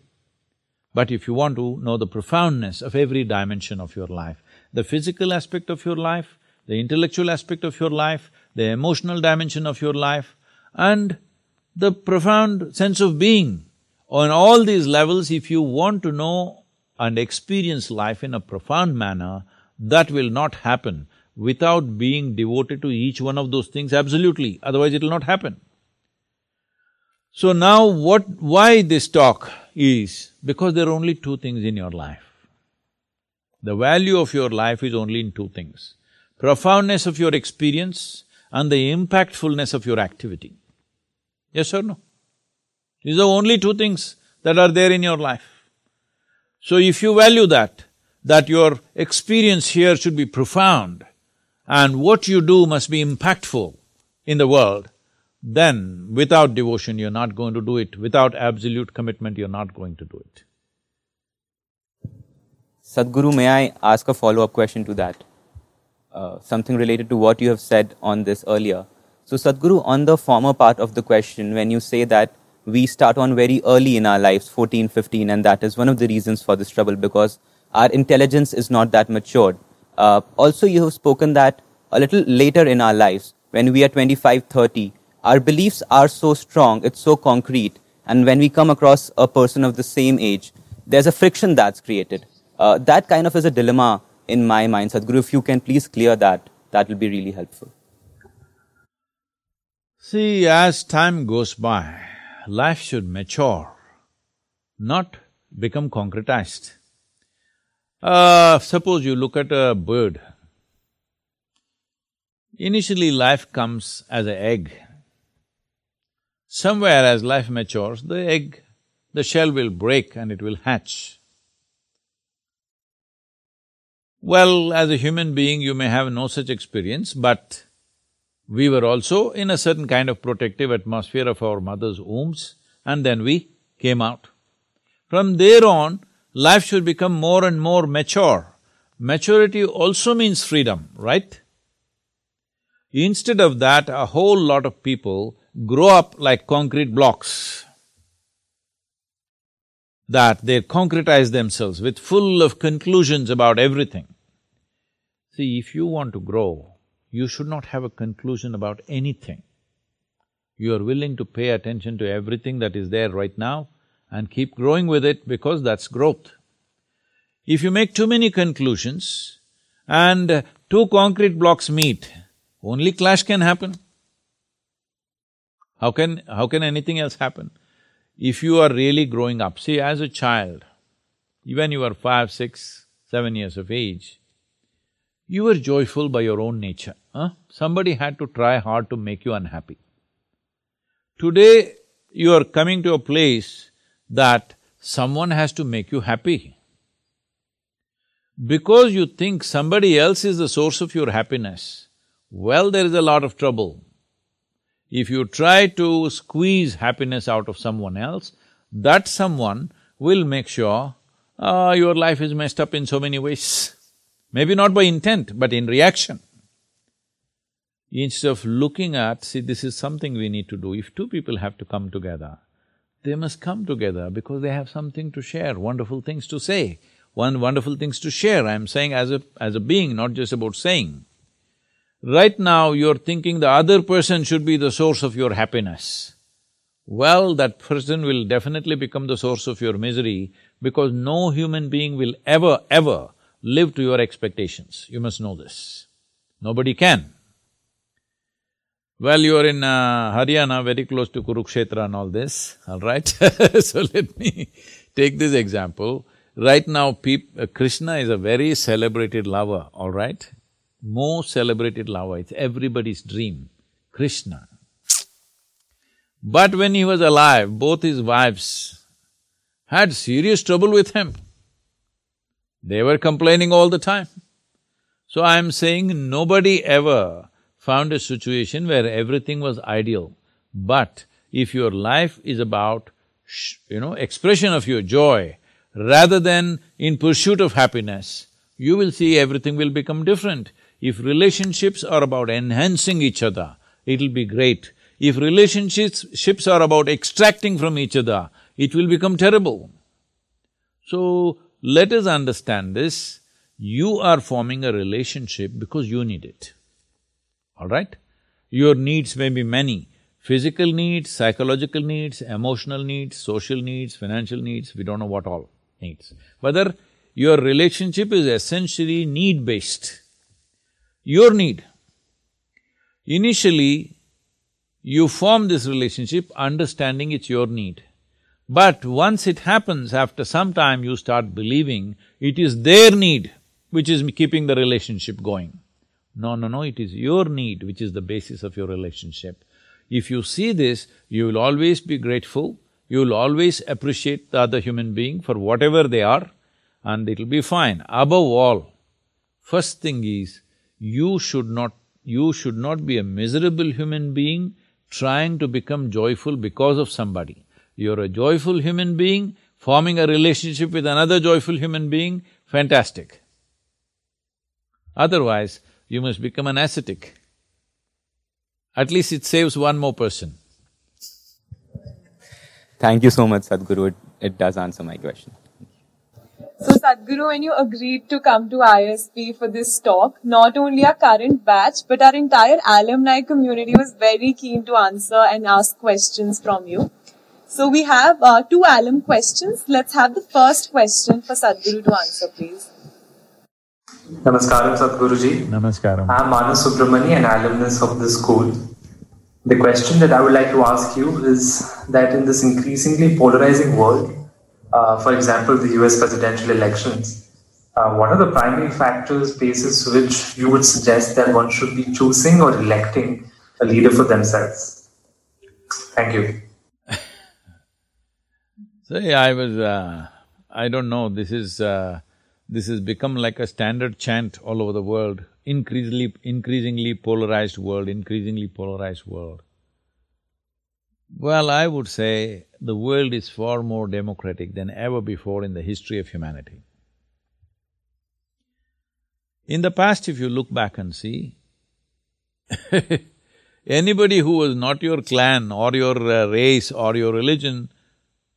But if you want to know the profoundness of every dimension of your life, the physical aspect of your life, the intellectual aspect of your life, the emotional dimension of your life, and the profound sense of being, on all these levels, if you want to know and experience life in a profound manner, that will not happen without being devoted to each one of those things absolutely, otherwise it will not happen. So now what… why this talk is, because there are only two things in your life. The value of your life is only in two things, profoundness of your experience and the impactfulness of your activity. Yes or no? These are only two things that are there in your life. So if you value that, that your experience here should be profound and what you do must be impactful in the world, then without devotion you're not going to do it, without absolute commitment you're not going to do it. Sadhguru, may I ask a follow-up question to that? Uh, something related to what you have said on this earlier. So Sadhguru, on the former part of the question, when you say that we start on very early in our lives, 14, 15, and that is one of the reasons for this trouble because our intelligence is not that matured. Uh, also, you have spoken that a little later in our lives, when we are 25, 30, our beliefs are so strong, it's so concrete, and when we come across a person of the same age, there's a friction that's created. Uh, that kind of is a dilemma in my mind. Sadhguru, if you can please clear that, that will be really helpful. See, as time goes by, life should mature, not become concretized. Uh, suppose you look at a bird. Initially, life comes as an egg, Somewhere as life matures, the egg, the shell will break and it will hatch. Well, as a human being, you may have no such experience, but we were also in a certain kind of protective atmosphere of our mother's wombs, and then we came out. From there on, life should become more and more mature. Maturity also means freedom, right? Instead of that, a whole lot of people grow up like concrete blocks. That they concretize themselves with full of conclusions about everything. See, if you want to grow, you should not have a conclusion about anything. You are willing to pay attention to everything that is there right now and keep growing with it because that's growth. If you make too many conclusions and two concrete blocks meet, only clash can happen. How can… how can anything else happen? if you are really growing up, see, as a child, when you were five, six, seven years of age, you were joyful by your own nature, huh? Somebody had to try hard to make you unhappy. Today, you are coming to a place that someone has to make you happy. Because you think somebody else is the source of your happiness, well, there is a lot of trouble. If you try to squeeze happiness out of someone else, that someone will make sure uh, your life is messed up in so many ways. Maybe not by intent, but in reaction. Instead of looking at, see, this is something we need to do. If two people have to come together, they must come together because they have something to share, wonderful things to say, one wonderful things to share. I'm saying as a… as a being, not just about saying. Right now, you're thinking the other person should be the source of your happiness. Well, that person will definitely become the source of your misery because no human being will ever, ever live to your expectations. You must know this. Nobody can. Well, you are in uh, Haryana, very close to Kurukshetra and all this, all right? so let me take this example. Right now, uh, Krishna is a very celebrated lover, all right? Most celebrated lover, it's everybody's dream, Krishna. But when he was alive, both his wives had serious trouble with him. They were complaining all the time. So I am saying nobody ever found a situation where everything was ideal. But if your life is about, you know, expression of your joy, rather than in pursuit of happiness, you will see everything will become different. If relationships are about enhancing each other, it'll be great. If relationships are about extracting from each other, it will become terrible. So, let us understand this, you are forming a relationship because you need it all right? Your needs may be many, physical needs, psychological needs, emotional needs, social needs, financial needs, we don't know what all needs. Whether your relationship is essentially need-based, your need. Initially, you form this relationship understanding it's your need. But once it happens, after some time you start believing it is their need which is keeping the relationship going. No, no, no, it is your need which is the basis of your relationship. If you see this, you will always be grateful, you will always appreciate the other human being for whatever they are and it'll be fine. Above all, first thing is, you should not… you should not be a miserable human being trying to become joyful because of somebody. You're a joyful human being, forming a relationship with another joyful human being, fantastic. Otherwise, you must become an ascetic. At least it saves one more person. Thank you so much, Sadhguru. It, it does answer my question. So, Sadhguru, when you agreed to come to ISB for this talk, not only our current batch, but our entire alumni community was very keen to answer and ask questions from you. So, we have uh, two alum questions. Let's have the first question for Sadhguru to answer, please. Namaskaram, Sadhguruji. Namaskaram. I'm Manas Subramani, an alumnus of the school. The question that I would like to ask you is that in this increasingly polarizing world, uh, for example, the US presidential elections, uh, what are the primary factors, basis which you would suggest that one should be choosing or electing a leader for themselves? Thank you. See, I was… Uh, I don't know, this is… This has become like a standard chant all over the world, increasingly… increasingly polarized world, increasingly polarized world. Well, I would say the world is far more democratic than ever before in the history of humanity. In the past, if you look back and see, anybody who was not your clan or your uh, race or your religion,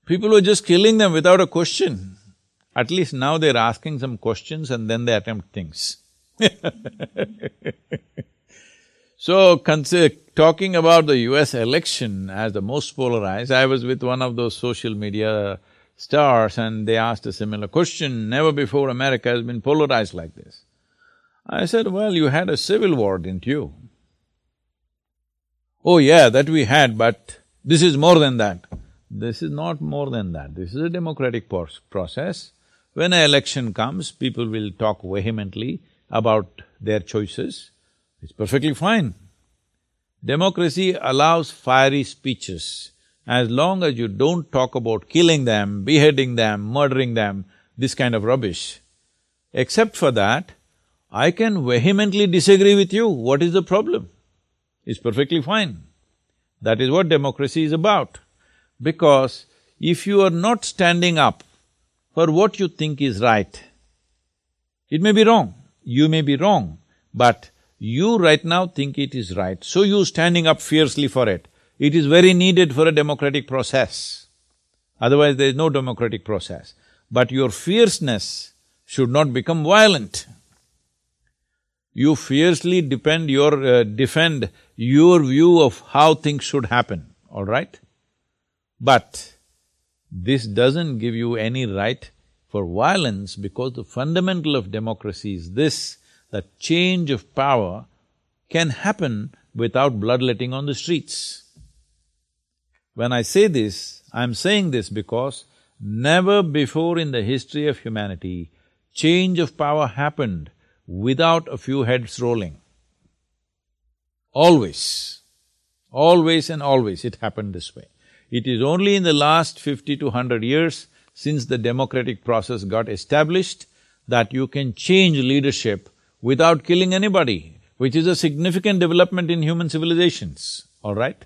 people were just killing them without a question. At least now they're asking some questions and then they attempt things So, talking about the US election as the most polarized, I was with one of those social media stars and they asked a similar question, never before America has been polarized like this. I said, well, you had a civil war, didn't you? Oh yeah, that we had, but this is more than that. This is not more than that. This is a democratic process. When an election comes, people will talk vehemently about their choices. It's perfectly fine. Democracy allows fiery speeches. As long as you don't talk about killing them, beheading them, murdering them, this kind of rubbish. Except for that, I can vehemently disagree with you. What is the problem? It's perfectly fine. That is what democracy is about. Because if you are not standing up for what you think is right, it may be wrong, you may be wrong, but you right now think it is right, so you standing up fiercely for it. It is very needed for a democratic process. Otherwise, there is no democratic process. But your fierceness should not become violent. You fiercely depend your… Uh, defend your view of how things should happen, all right? But this doesn't give you any right for violence because the fundamental of democracy is this, that change of power can happen without bloodletting on the streets. When I say this, I'm saying this because never before in the history of humanity change of power happened without a few heads rolling. Always, always and always it happened this way. It is only in the last fifty to hundred years since the democratic process got established that you can change leadership without killing anybody, which is a significant development in human civilizations, all right?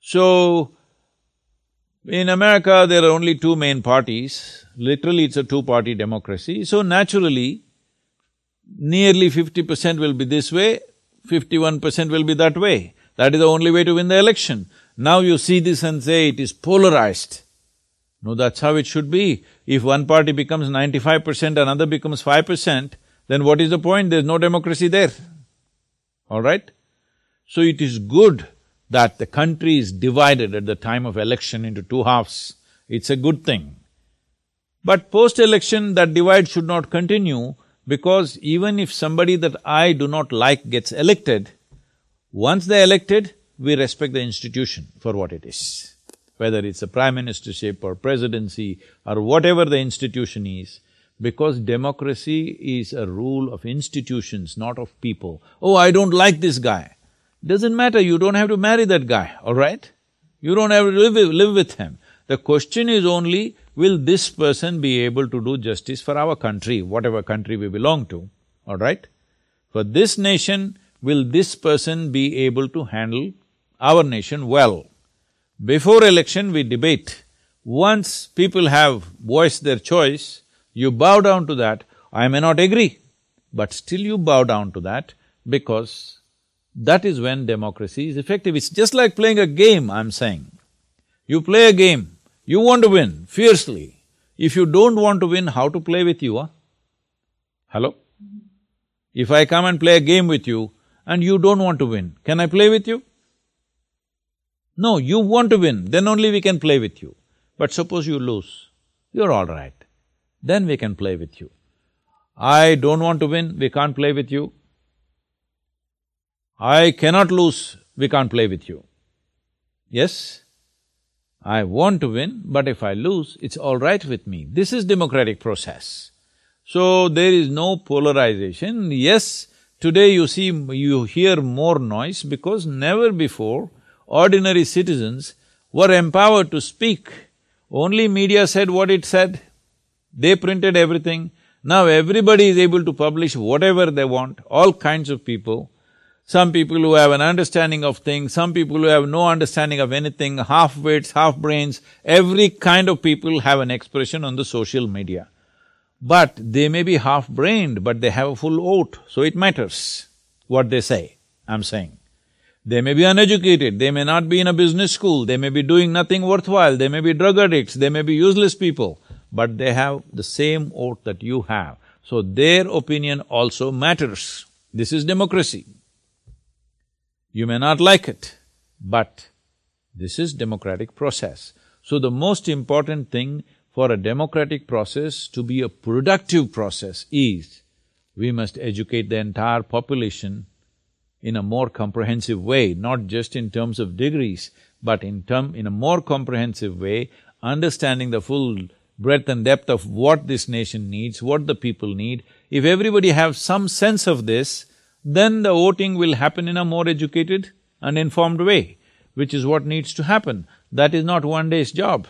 So, in America, there are only two main parties, literally it's a two-party democracy, so naturally, nearly fifty percent will be this way, fifty-one percent will be that way. That is the only way to win the election. Now you see this and say it is polarized. No, that's how it should be. If one party becomes ninety-five percent, another becomes five percent, then what is the point? There's no democracy there. All right? So it is good that the country is divided at the time of election into two halves. It's a good thing. But post-election, that divide should not continue because even if somebody that I do not like gets elected, once they're elected, we respect the institution for what it is. Whether it's a prime ministership or presidency or whatever the institution is, because democracy is a rule of institutions, not of people. Oh, I don't like this guy. Doesn't matter, you don't have to marry that guy, all right? You don't have to live, live with him. The question is only, will this person be able to do justice for our country, whatever country we belong to, all right? For this nation, will this person be able to handle our nation well. Before election, we debate. Once people have voiced their choice, you bow down to that. I may not agree, but still you bow down to that because that is when democracy is effective. It's just like playing a game, I'm saying. You play a game, you want to win fiercely. If you don't want to win, how to play with you, huh? Hello? If I come and play a game with you and you don't want to win, can I play with you? No, you want to win, then only we can play with you. But suppose you lose, you're all right, then we can play with you. I don't want to win, we can't play with you. I cannot lose, we can't play with you. Yes? I want to win, but if I lose, it's all right with me. This is democratic process. So there is no polarization. Yes, today you see, you hear more noise because never before ordinary citizens were empowered to speak. Only media said what it said. They printed everything. Now everybody is able to publish whatever they want, all kinds of people. Some people who have an understanding of things, some people who have no understanding of anything, half-wits, half-brains, every kind of people have an expression on the social media. But they may be half-brained, but they have a full vote, so it matters what they say, I'm saying. They may be uneducated, they may not be in a business school, they may be doing nothing worthwhile, they may be drug addicts, they may be useless people, but they have the same vote that you have. So their opinion also matters. This is democracy. You may not like it, but this is democratic process. So the most important thing for a democratic process to be a productive process is we must educate the entire population in a more comprehensive way, not just in terms of degrees, but in term… in a more comprehensive way, understanding the full breadth and depth of what this nation needs, what the people need. If everybody have some sense of this, then the voting will happen in a more educated and informed way, which is what needs to happen. That is not one day's job.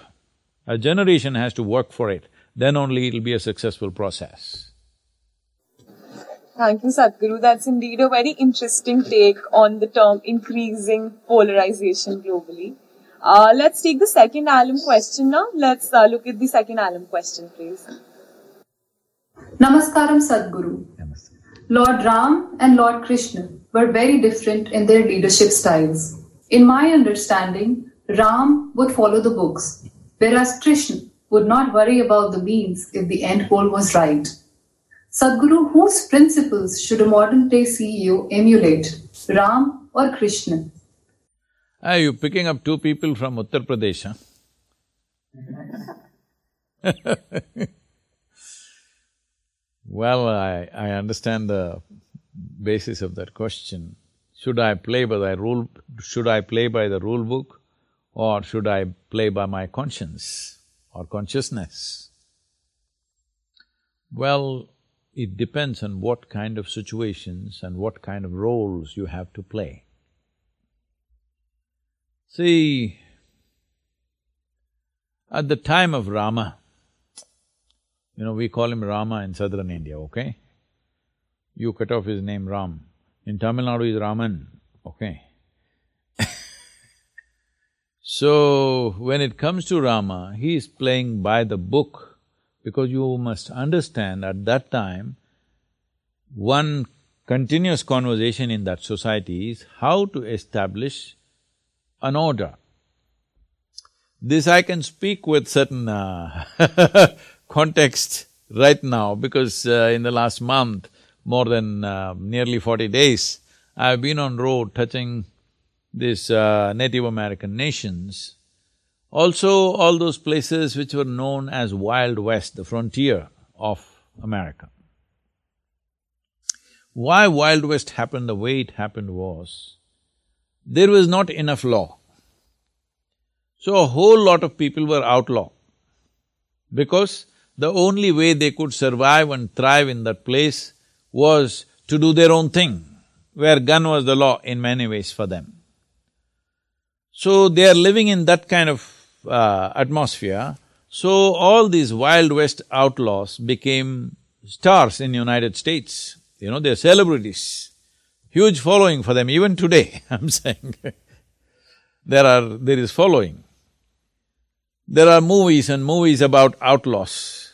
A generation has to work for it, then only it'll be a successful process. Thank you, Sadhguru. That's indeed a very interesting take on the term increasing polarization globally. Uh, let's take the second alum question now. Let's uh, look at the second alum question, please. Namaskaram, Sadhguru. Lord Ram and Lord Krishna were very different in their leadership styles. In my understanding, Ram would follow the books, whereas Krishna would not worry about the means if the end goal was right. Sadhguru, whose principles should a modern day CEO emulate, Ram or Krishna? Are you picking up two people from Uttar Pradesh, huh? well, I, I understand the basis of that question. Should I play by the rule… should I play by the rule book or should I play by my conscience or consciousness? Well, it depends on what kind of situations and what kind of roles you have to play. See, at the time of Rama, you know, we call him Rama in southern India, okay? You cut off his name Ram. In Tamil Nadu is Raman, okay? so, when it comes to Rama, he is playing by the book because you must understand at that time, one continuous conversation in that society is how to establish an order. This I can speak with certain uh, context right now because uh, in the last month, more than uh, nearly forty days, I've been on road touching these uh, Native American nations. Also, all those places which were known as Wild West, the frontier of America. Why Wild West happened the way it happened was, there was not enough law. So a whole lot of people were outlaw because the only way they could survive and thrive in that place was to do their own thing, where gun was the law in many ways for them. So they are living in that kind of uh, atmosphere, so all these Wild West outlaws became stars in United States, you know, they're celebrities. Huge following for them, even today, I'm saying there are… there is following. There are movies and movies about outlaws.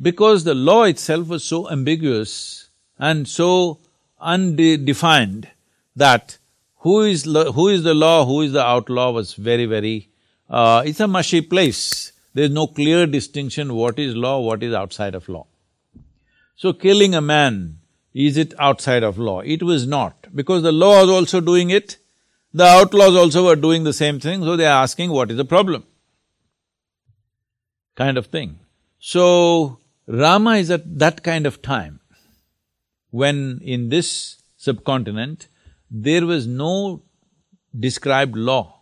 Because the law itself was so ambiguous and so undefined that who is… who is the law, who is the outlaw was very, very… Uh, it's a mushy place. There's no clear distinction what is law, what is outside of law. So killing a man is it outside of law? It was not, because the law was also doing it, the outlaws also were doing the same thing, so they are asking what is the problem? Kind of thing. So, Rama is at that kind of time, when in this subcontinent, there was no described law.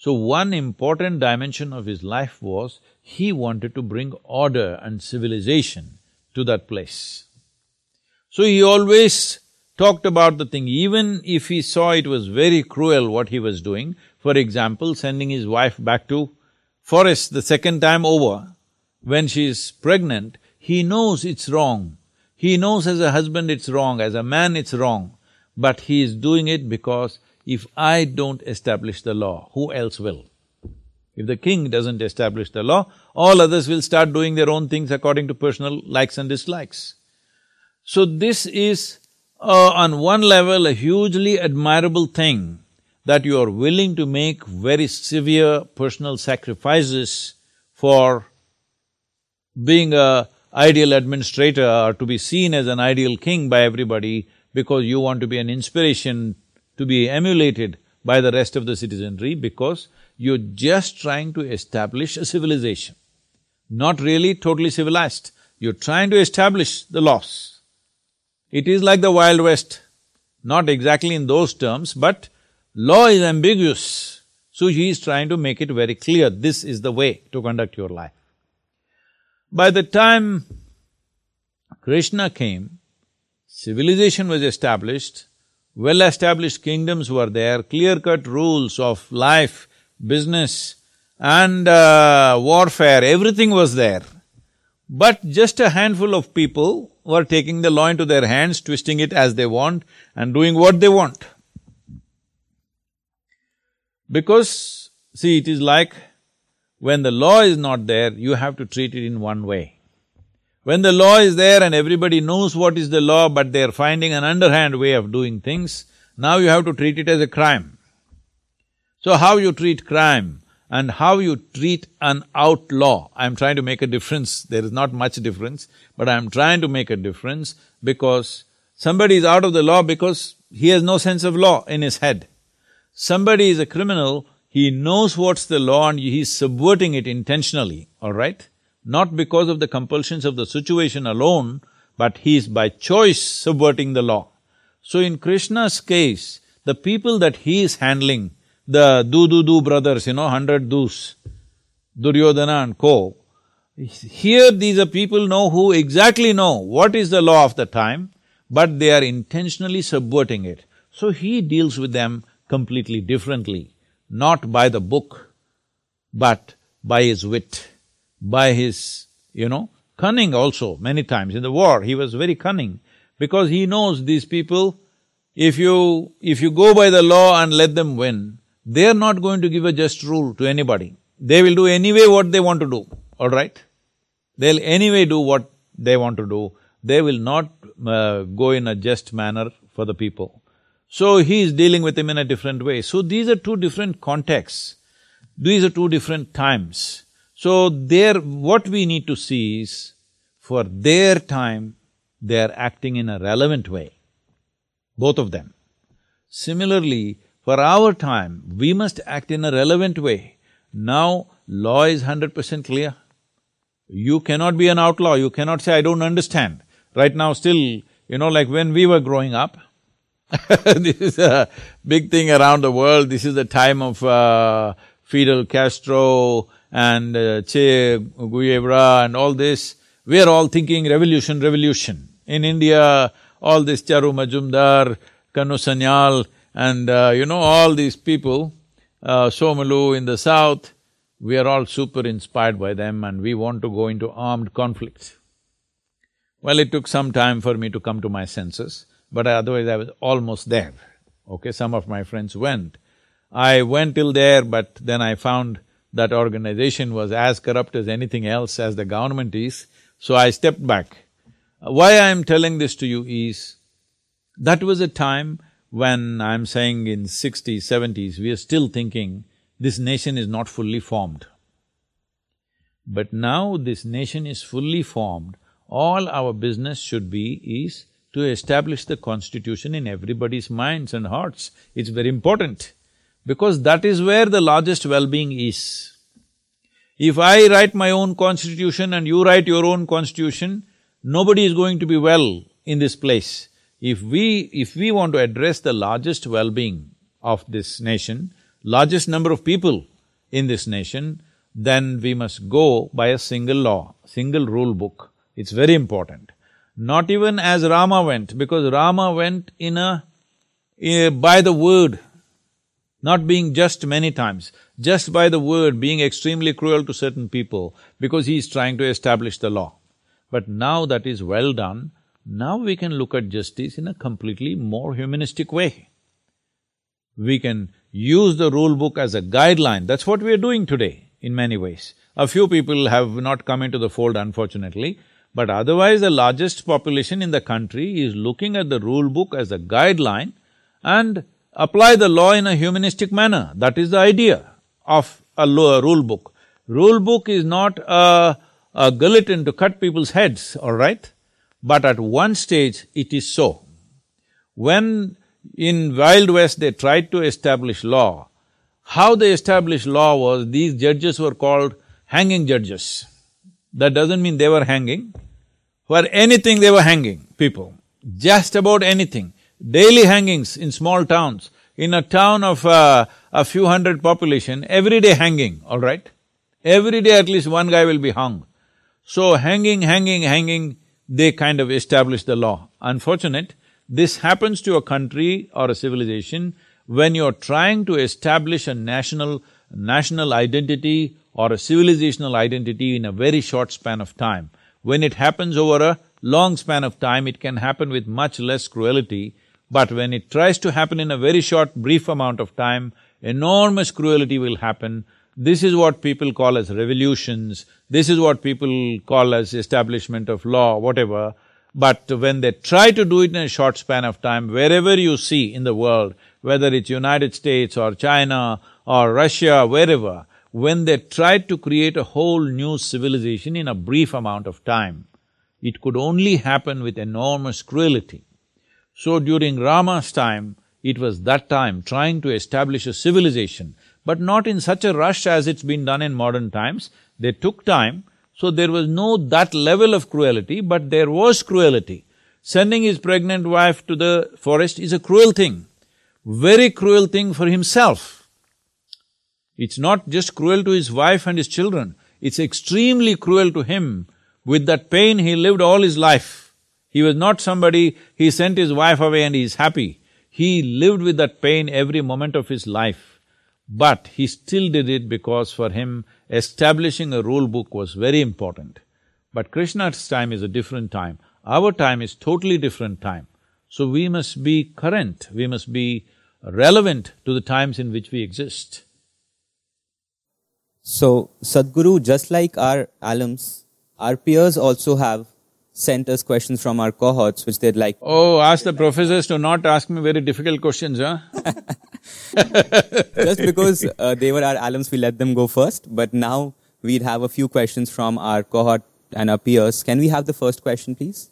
So one important dimension of his life was, he wanted to bring order and civilization to that place. So he always talked about the thing, even if he saw it was very cruel what he was doing, for example, sending his wife back to forest the second time over, when she is pregnant, he knows it's wrong. He knows as a husband it's wrong, as a man it's wrong, but he is doing it because if I don't establish the law, who else will? If the king doesn't establish the law, all others will start doing their own things according to personal likes and dislikes. So this is uh, on one level a hugely admirable thing that you are willing to make very severe personal sacrifices for being a ideal administrator or to be seen as an ideal king by everybody because you want to be an inspiration to be emulated by the rest of the citizenry because you're just trying to establish a civilization. Not really totally civilized, you're trying to establish the laws. It is like the Wild West, not exactly in those terms, but law is ambiguous. So he is trying to make it very clear, this is the way to conduct your life. By the time Krishna came, civilization was established, well-established kingdoms were there, clear-cut rules of life, business and uh, warfare, everything was there. But just a handful of people were taking the law into their hands, twisting it as they want and doing what they want. Because, see, it is like when the law is not there, you have to treat it in one way. When the law is there and everybody knows what is the law, but they are finding an underhand way of doing things, now you have to treat it as a crime. So how you treat crime and how you treat an outlaw, I'm trying to make a difference, there is not much difference, but I'm trying to make a difference because somebody is out of the law because he has no sense of law in his head. Somebody is a criminal, he knows what's the law and he's subverting it intentionally, all right? Not because of the compulsions of the situation alone, but he is by choice subverting the law. So in Krishna's case, the people that he is handling, the do-do-do brothers, you know, hundred do's, Duryodhana and co, here these are people know who exactly know what is the law of the time, but they are intentionally subverting it. So he deals with them completely differently, not by the book, but by his wit, by his, you know, cunning also many times. In the war, he was very cunning because he knows these people, if you… if you go by the law and let them win, they're not going to give a just rule to anybody. They will do anyway what they want to do, all right? They'll anyway do what they want to do. They will not uh, go in a just manner for the people. So he is dealing with him in a different way. So these are two different contexts. These are two different times. So there… what we need to see is, for their time, they are acting in a relevant way, both of them. Similarly, for our time, we must act in a relevant way. Now, law is hundred percent clear. You cannot be an outlaw, you cannot say, I don't understand. Right now still, you know, like when we were growing up, this is a big thing around the world, this is the time of uh, Fidel Castro and uh, Che Guevara and all this. We are all thinking revolution, revolution. In India, all this Charu Majumdar, Kanu Sanyal, and uh, you know, all these people, uh, Somolu in the south, we are all super inspired by them and we want to go into armed conflict. Well, it took some time for me to come to my senses, but otherwise I was almost there. Okay, some of my friends went. I went till there, but then I found that organization was as corrupt as anything else as the government is, so I stepped back. Uh, why I am telling this to you is, that was a time when I'm saying in sixties, seventies, we are still thinking this nation is not fully formed. But now this nation is fully formed, all our business should be is to establish the constitution in everybody's minds and hearts. It's very important because that is where the largest well-being is. If I write my own constitution and you write your own constitution, nobody is going to be well in this place. If we… if we want to address the largest well-being of this nation, largest number of people in this nation, then we must go by a single law, single rule book. It's very important. Not even as Rama went, because Rama went in a… Uh, by the word, not being just many times, just by the word, being extremely cruel to certain people, because he is trying to establish the law. But now that is well done, now we can look at justice in a completely more humanistic way. We can use the rule book as a guideline, that's what we are doing today in many ways. A few people have not come into the fold unfortunately, but otherwise the largest population in the country is looking at the rule book as a guideline and apply the law in a humanistic manner. That is the idea of a law, rule book. Rule book is not a, a guillotine to cut people's heads, all right? But at one stage it is so. When in Wild West they tried to establish law, how they established law was these judges were called hanging judges. That doesn't mean they were hanging. For anything they were hanging people, just about anything. Daily hangings in small towns. In a town of uh, a few hundred population, every day hanging, all right? Every day at least one guy will be hung. So hanging, hanging, hanging, they kind of establish the law. Unfortunate, this happens to a country or a civilization when you're trying to establish a national… national identity or a civilizational identity in a very short span of time. When it happens over a long span of time, it can happen with much less cruelty, but when it tries to happen in a very short, brief amount of time, enormous cruelty will happen. This is what people call as revolutions, this is what people call as establishment of law, whatever. But when they try to do it in a short span of time, wherever you see in the world, whether it's United States or China or Russia, wherever, when they tried to create a whole new civilization in a brief amount of time, it could only happen with enormous cruelty. So during Rama's time, it was that time trying to establish a civilization, but not in such a rush as it's been done in modern times. They took time, so there was no that level of cruelty, but there was cruelty. Sending his pregnant wife to the forest is a cruel thing, very cruel thing for himself. It's not just cruel to his wife and his children, it's extremely cruel to him. With that pain, he lived all his life. He was not somebody, he sent his wife away and he's happy. He lived with that pain every moment of his life. But he still did it because for him, establishing a rule book was very important. But Krishna's time is a different time. Our time is totally different time. So we must be current, we must be relevant to the times in which we exist. So, Sadhguru, just like our alums, our peers also have sent us questions from our cohorts which they'd like. Oh, ask the professors to not ask me very difficult questions, huh? just because uh, they were our alums, we let them go first, but now we'd have a few questions from our cohort and our peers. Can we have the first question, please?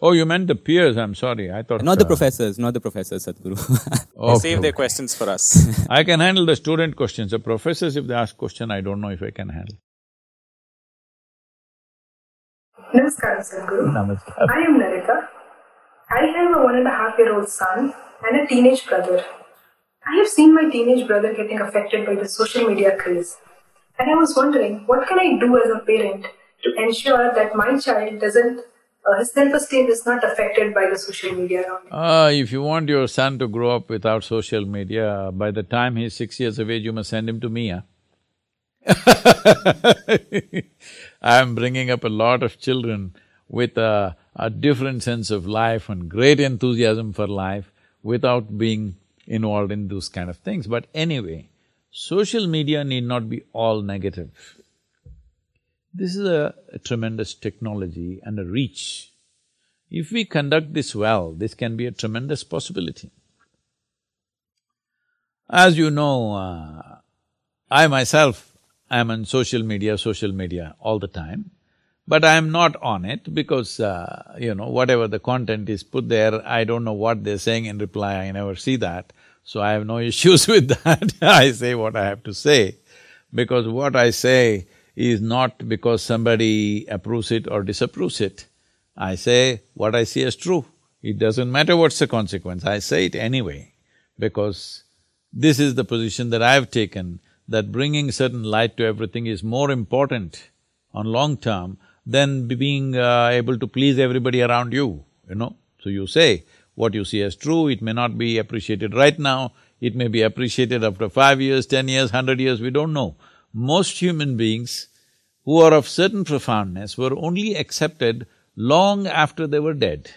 Oh, you meant the peers, I'm sorry, I thought… Not the uh, professors, not the professors, Sadhguru. okay. Save their questions for us. I can handle the student questions, the professors if they ask question, I don't know if I can handle. Namaskar, Sadhguru. Namaskar. I am Narita. I have a one and a half year old son and a teenage brother. I have seen my teenage brother getting affected by the social media craze. And I was wondering, what can I do as a parent to ensure that my child doesn't uh, his self-esteem is not affected by the social media around him. Uh, if you want your son to grow up without social media, by the time he's six years of age, you must send him to me, huh? I'm bringing up a lot of children with a, a different sense of life and great enthusiasm for life without being involved in those kind of things. But anyway, social media need not be all negative. This is a, a tremendous technology and a reach. If we conduct this well, this can be a tremendous possibility. As you know, uh, I myself am on social media, social media all the time, but I am not on it because, uh, you know, whatever the content is put there, I don't know what they're saying in reply, I never see that, so I have no issues with that I say what I have to say, because what I say is not because somebody approves it or disapproves it. I say what I see as true. It doesn't matter what's the consequence, I say it anyway, because this is the position that I've taken, that bringing certain light to everything is more important on long term than being uh, able to please everybody around you, you know. So you say what you see as true, it may not be appreciated right now, it may be appreciated after five years, ten years, hundred years, we don't know most human beings who are of certain profoundness were only accepted long after they were dead.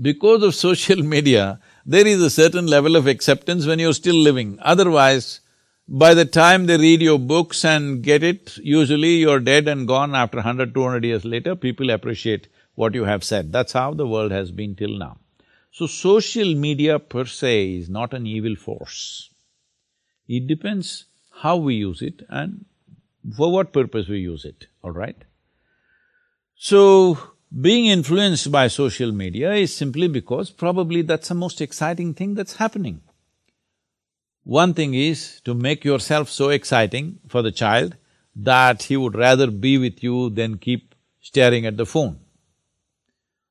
Because of social media, there is a certain level of acceptance when you're still living. Otherwise, by the time they read your books and get it, usually you're dead and gone after hundred, two hundred years later, people appreciate what you have said. That's how the world has been till now. So social media per se is not an evil force. It depends how we use it and for what purpose we use it, all right? So, being influenced by social media is simply because probably that's the most exciting thing that's happening. One thing is to make yourself so exciting for the child that he would rather be with you than keep staring at the phone.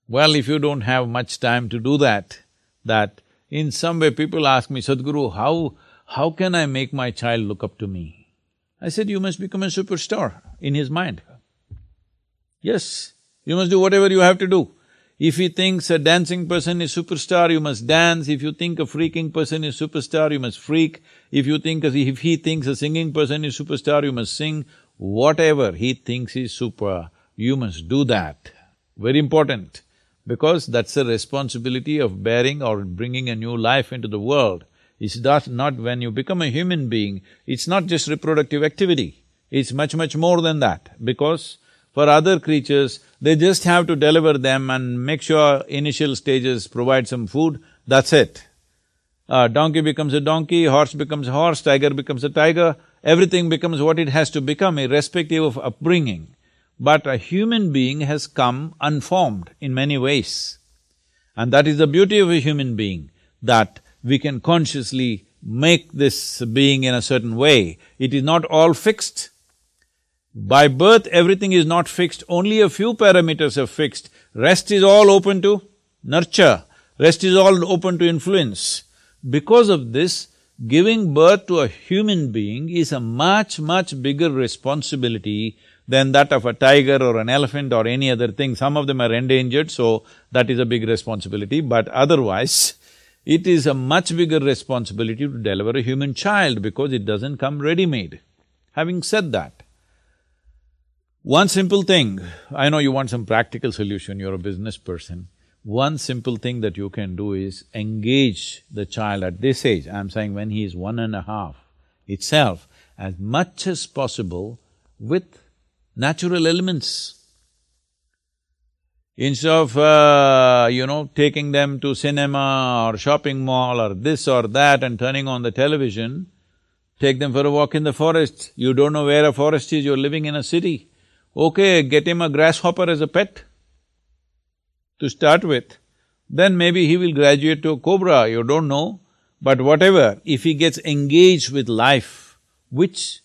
Well, if you don't have much time to do that, that In some way, people ask me, Sadhguru, how, how can I make my child look up to me? I said, you must become a superstar in his mind. Yes, you must do whatever you have to do. If he thinks a dancing person is superstar, you must dance. If you think a freaking person is superstar, you must freak. If you think… if he thinks a singing person is superstar, you must sing. Whatever he thinks is super, you must do that. Very important, because that's the responsibility of bearing or bringing a new life into the world. It's not, not when you become a human being, it's not just reproductive activity, it's much, much more than that, because for other creatures, they just have to deliver them and make sure initial stages provide some food, that's it. Uh, donkey becomes a donkey, horse becomes a horse, tiger becomes a tiger, everything becomes what it has to become irrespective of upbringing. But a human being has come unformed in many ways. And that is the beauty of a human being, that we can consciously make this being in a certain way. It is not all fixed, by birth, everything is not fixed, only a few parameters are fixed. Rest is all open to nurture, rest is all open to influence. Because of this, giving birth to a human being is a much, much bigger responsibility than that of a tiger or an elephant or any other thing. Some of them are endangered, so that is a big responsibility, but otherwise, it is a much bigger responsibility to deliver a human child because it doesn't come ready-made. Having said that, one simple thing, I know you want some practical solution, you're a business person. One simple thing that you can do is engage the child at this age, I'm saying when he is one and a half itself, as much as possible with natural elements. Instead of, uh, you know, taking them to cinema or shopping mall or this or that and turning on the television, take them for a walk in the forest. You don't know where a forest is, you're living in a city. Okay, get him a grasshopper as a pet to start with, then maybe he will graduate to a cobra, you don't know. But whatever, if he gets engaged with life, which…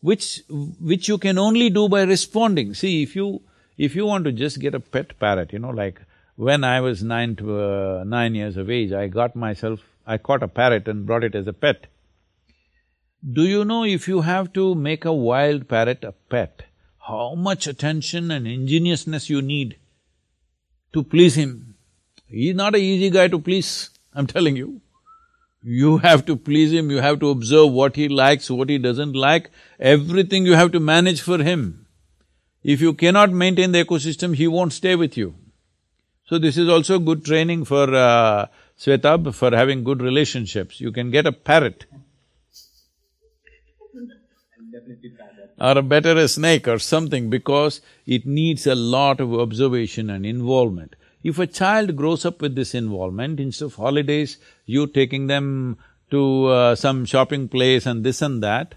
which… which you can only do by responding. See, if you… if you want to just get a pet parrot, you know, like when I was nine to… Uh, nine years of age, I got myself… I caught a parrot and brought it as a pet. Do you know if you have to make a wild parrot a pet, how much attention and ingeniousness you need to please him. He's not an easy guy to please, I'm telling you. You have to please him, you have to observe what he likes, what he doesn't like, everything you have to manage for him. If you cannot maintain the ecosystem, he won't stay with you. So this is also good training for uh, Svetab for having good relationships. You can get a parrot or a better a snake or something because it needs a lot of observation and involvement. If a child grows up with this involvement, instead of holidays, you taking them to uh, some shopping place and this and that,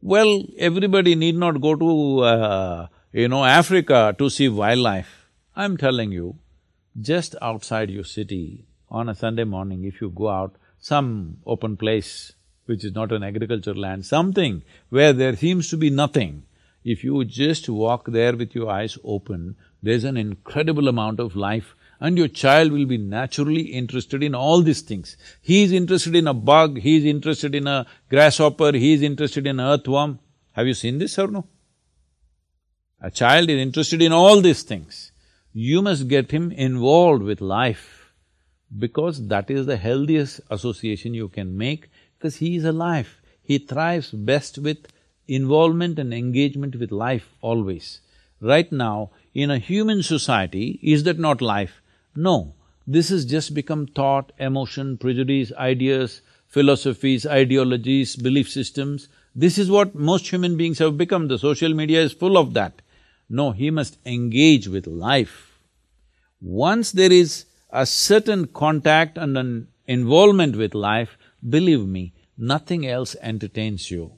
well, everybody need not go to, uh, you know, Africa to see wildlife. I'm telling you, just outside your city, on a Sunday morning, if you go out, some open place, which is not an agricultural land, something where there seems to be nothing, if you just walk there with your eyes open, there's an incredible amount of life and your child will be naturally interested in all these things. He is interested in a bug, he is interested in a grasshopper, he is interested in earthworm. Have you seen this or no? A child is interested in all these things. You must get him involved with life because that is the healthiest association you can make because he is alive. He thrives best with involvement and engagement with life always. Right now, in a human society, is that not life? No, this has just become thought, emotion, prejudice, ideas, philosophies, ideologies, belief systems. This is what most human beings have become, the social media is full of that. No, he must engage with life. Once there is a certain contact and an involvement with life, believe me, nothing else entertains you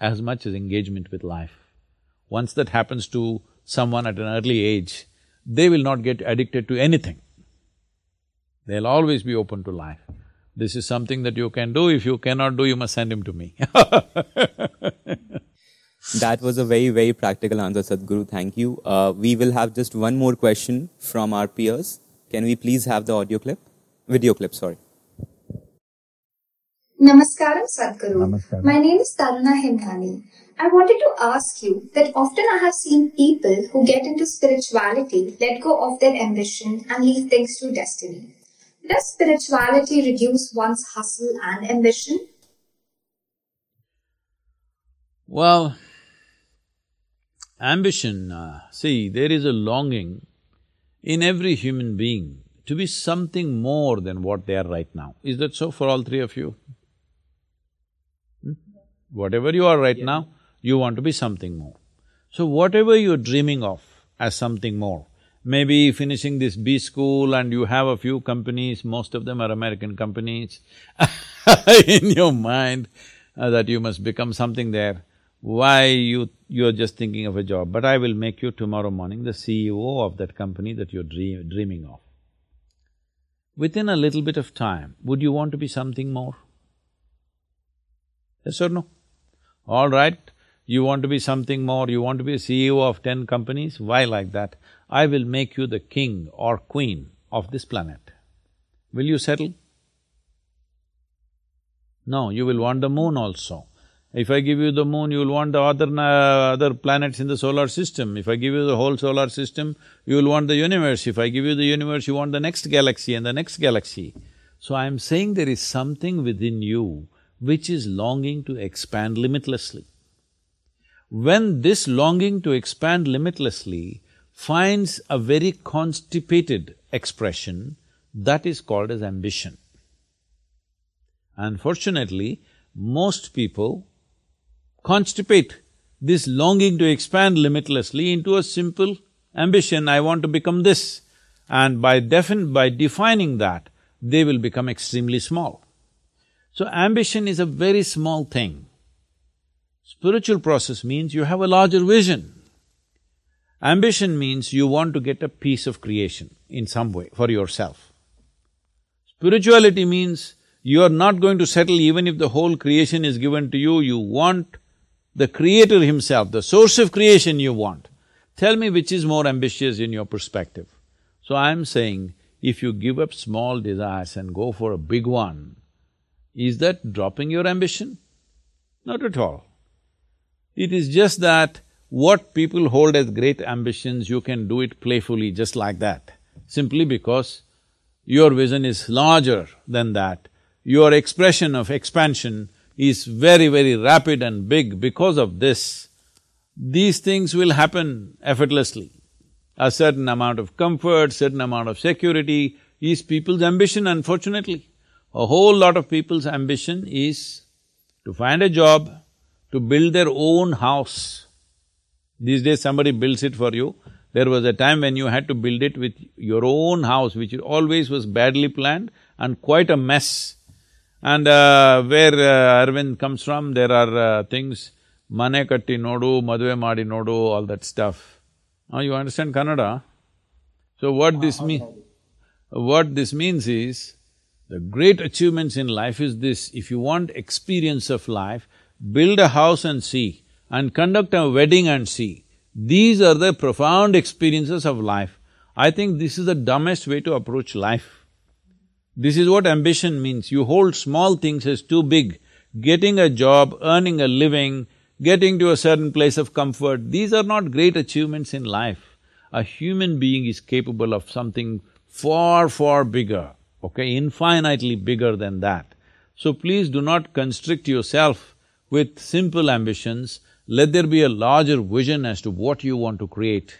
as much as engagement with life. Once that happens to someone at an early age, they will not get addicted to anything. They'll always be open to life. This is something that you can do. If you cannot do, you must send him to me That was a very, very practical answer, Sadhguru. Thank you. Uh, we will have just one more question from our peers. Can we please have the audio clip? Video clip, sorry. Namaskaram Sadhguru. Namaskaram. My name is Taruna Himnani. I wanted to ask you that often I have seen people who get into spirituality let go of their ambition and leave things to destiny. Does spirituality reduce one's hustle and ambition? Well, ambition, uh, see, there is a longing in every human being to be something more than what they are right now. Is that so for all three of you? Whatever you are right yeah. now, you want to be something more. So whatever you're dreaming of as something more, maybe finishing this B school and you have a few companies, most of them are American companies in your mind uh, that you must become something there. Why you… you're just thinking of a job, but I will make you tomorrow morning the CEO of that company that you're dream, dreaming of. Within a little bit of time, would you want to be something more? Yes or no? All right, you want to be something more, you want to be a CEO of ten companies, why like that? I will make you the king or queen of this planet. Will you settle? No, you will want the moon also. If I give you the moon, you will want the other… Uh, other planets in the solar system. If I give you the whole solar system, you will want the universe. If I give you the universe, you want the next galaxy and the next galaxy. So I'm saying there is something within you which is longing to expand limitlessly. When this longing to expand limitlessly finds a very constipated expression, that is called as ambition. Unfortunately, most people constipate this longing to expand limitlessly into a simple ambition, I want to become this. And by defin… by defining that, they will become extremely small. So ambition is a very small thing. Spiritual process means you have a larger vision. Ambition means you want to get a piece of creation in some way for yourself. Spirituality means you are not going to settle even if the whole creation is given to you, you want the creator himself, the source of creation you want. Tell me which is more ambitious in your perspective. So I'm saying, if you give up small desires and go for a big one, is that dropping your ambition? Not at all. It is just that what people hold as great ambitions, you can do it playfully just like that, simply because your vision is larger than that. Your expression of expansion is very, very rapid and big because of this. These things will happen effortlessly. A certain amount of comfort, certain amount of security is people's ambition, unfortunately. A whole lot of people's ambition is to find a job, to build their own house. These days somebody builds it for you. There was a time when you had to build it with your own house, which always was badly planned and quite a mess. And uh, where uh, Arvind comes from, there are uh, things, mane katti nodu, madve madi nodu, all that stuff. Now you understand Kannada? So what this mean… what this means is, the great achievements in life is this, if you want experience of life, build a house and see, and conduct a wedding and see. These are the profound experiences of life. I think this is the dumbest way to approach life. This is what ambition means. You hold small things as too big. Getting a job, earning a living, getting to a certain place of comfort, these are not great achievements in life. A human being is capable of something far, far bigger okay, infinitely bigger than that. So please do not constrict yourself with simple ambitions, let there be a larger vision as to what you want to create.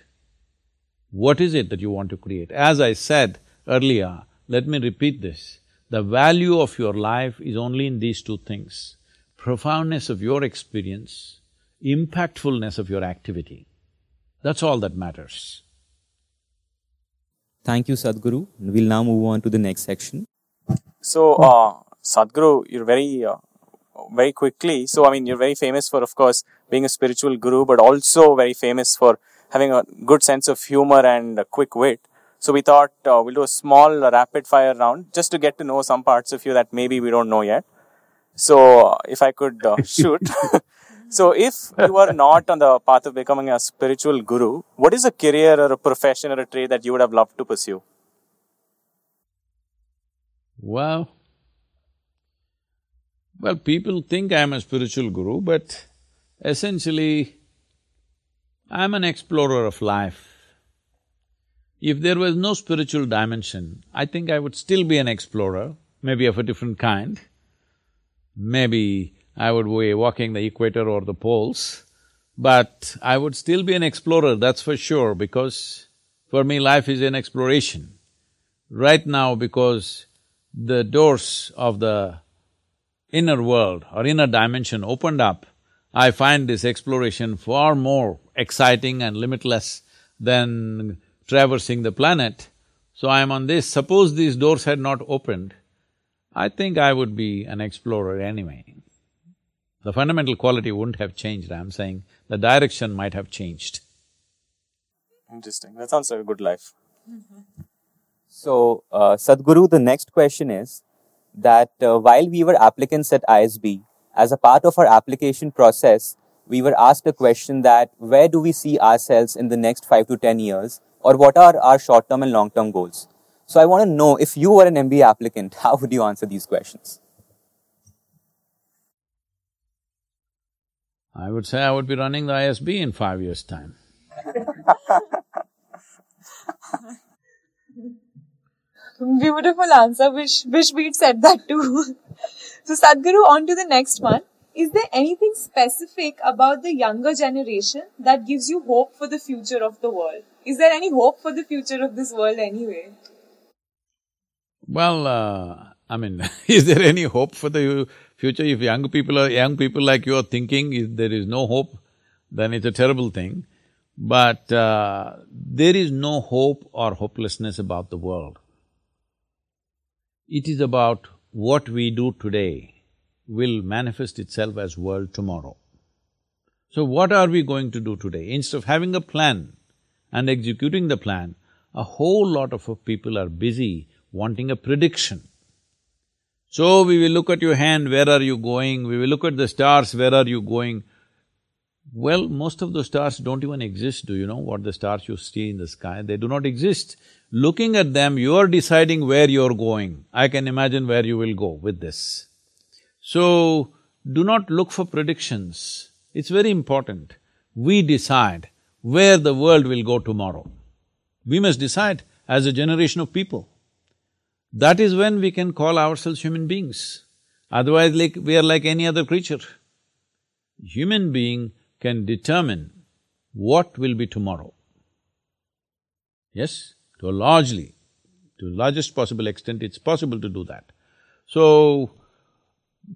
What is it that you want to create? As I said earlier, let me repeat this, the value of your life is only in these two things, profoundness of your experience, impactfulness of your activity. That's all that matters. Thank you, Sadhguru. We'll now move on to the next section. So, uh, Sadhguru, you're very, uh, very quickly, so I mean, you're very famous for, of course, being a spiritual guru, but also very famous for having a good sense of humor and a quick wit. So we thought uh, we'll do a small uh, rapid fire round just to get to know some parts of you that maybe we don't know yet. So uh, if I could uh, shoot. So, if you are not on the path of becoming a spiritual guru, what is a career or a profession or a trade that you would have loved to pursue? Well, Well, people think I'm a spiritual guru, but essentially, I'm an explorer of life. If there was no spiritual dimension, I think I would still be an explorer, maybe of a different kind. Maybe I would be walking the equator or the poles, but I would still be an explorer, that's for sure, because for me life is an exploration. Right now, because the doors of the inner world or inner dimension opened up, I find this exploration far more exciting and limitless than traversing the planet. So I am on this, suppose these doors had not opened, I think I would be an explorer anyway. The fundamental quality wouldn't have changed, I'm saying, the direction might have changed. Interesting. That sounds like a good life. So, uh, Sadhguru, the next question is that uh, while we were applicants at ISB, as a part of our application process, we were asked a question that where do we see ourselves in the next five to ten years, or what are our short term and long term goals? So, I want to know if you were an MBA applicant, how would you answer these questions? I would say I would be running the ISB in five years' time. Beautiful answer. Wish wish we'd said that too. so Sadhguru, on to the next one. Is there anything specific about the younger generation that gives you hope for the future of the world? Is there any hope for the future of this world anyway? Well, uh, I mean, is there any hope for the future? If young people are… young people like you are thinking if there is no hope, then it's a terrible thing. But uh, there is no hope or hopelessness about the world. It is about what we do today will manifest itself as world tomorrow. So what are we going to do today? Instead of having a plan and executing the plan, a whole lot of people are busy wanting a prediction. So we will look at your hand, where are you going? We will look at the stars, where are you going? Well, most of the stars don't even exist, do you know what the stars you see in the sky? They do not exist. Looking at them, you are deciding where you're going. I can imagine where you will go with this. So, do not look for predictions. It's very important. We decide where the world will go tomorrow. We must decide as a generation of people. That is when we can call ourselves human beings. Otherwise, like we are like any other creature. Human being can determine what will be tomorrow. Yes, to a largely, to largest possible extent, it's possible to do that. So,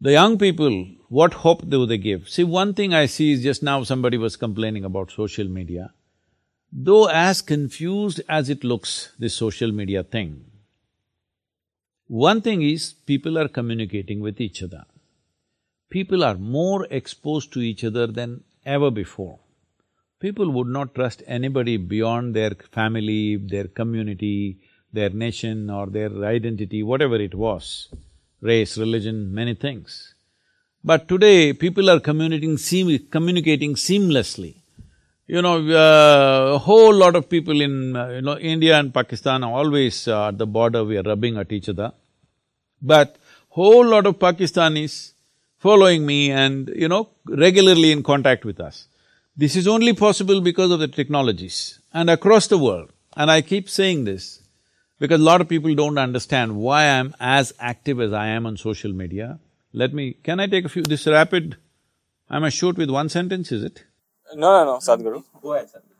the young people, what hope do they give? See, one thing I see is just now somebody was complaining about social media. Though as confused as it looks, this social media thing, one thing is people are communicating with each other. People are more exposed to each other than ever before. People would not trust anybody beyond their family, their community, their nation or their identity, whatever it was, race, religion, many things. But today, people are communicating, communicating seamlessly. You know, uh, a whole lot of people in, uh, you know, India and Pakistan are always uh, at the border, we are rubbing at each other. But whole lot of Pakistanis following me and, you know, regularly in contact with us. This is only possible because of the technologies and across the world. And I keep saying this because a lot of people don't understand why I'm as active as I am on social media. Let me… can I take a few… this rapid… I must shoot with one sentence, is it? No, no, no, Sadhguru. Go ahead, Sadhguru.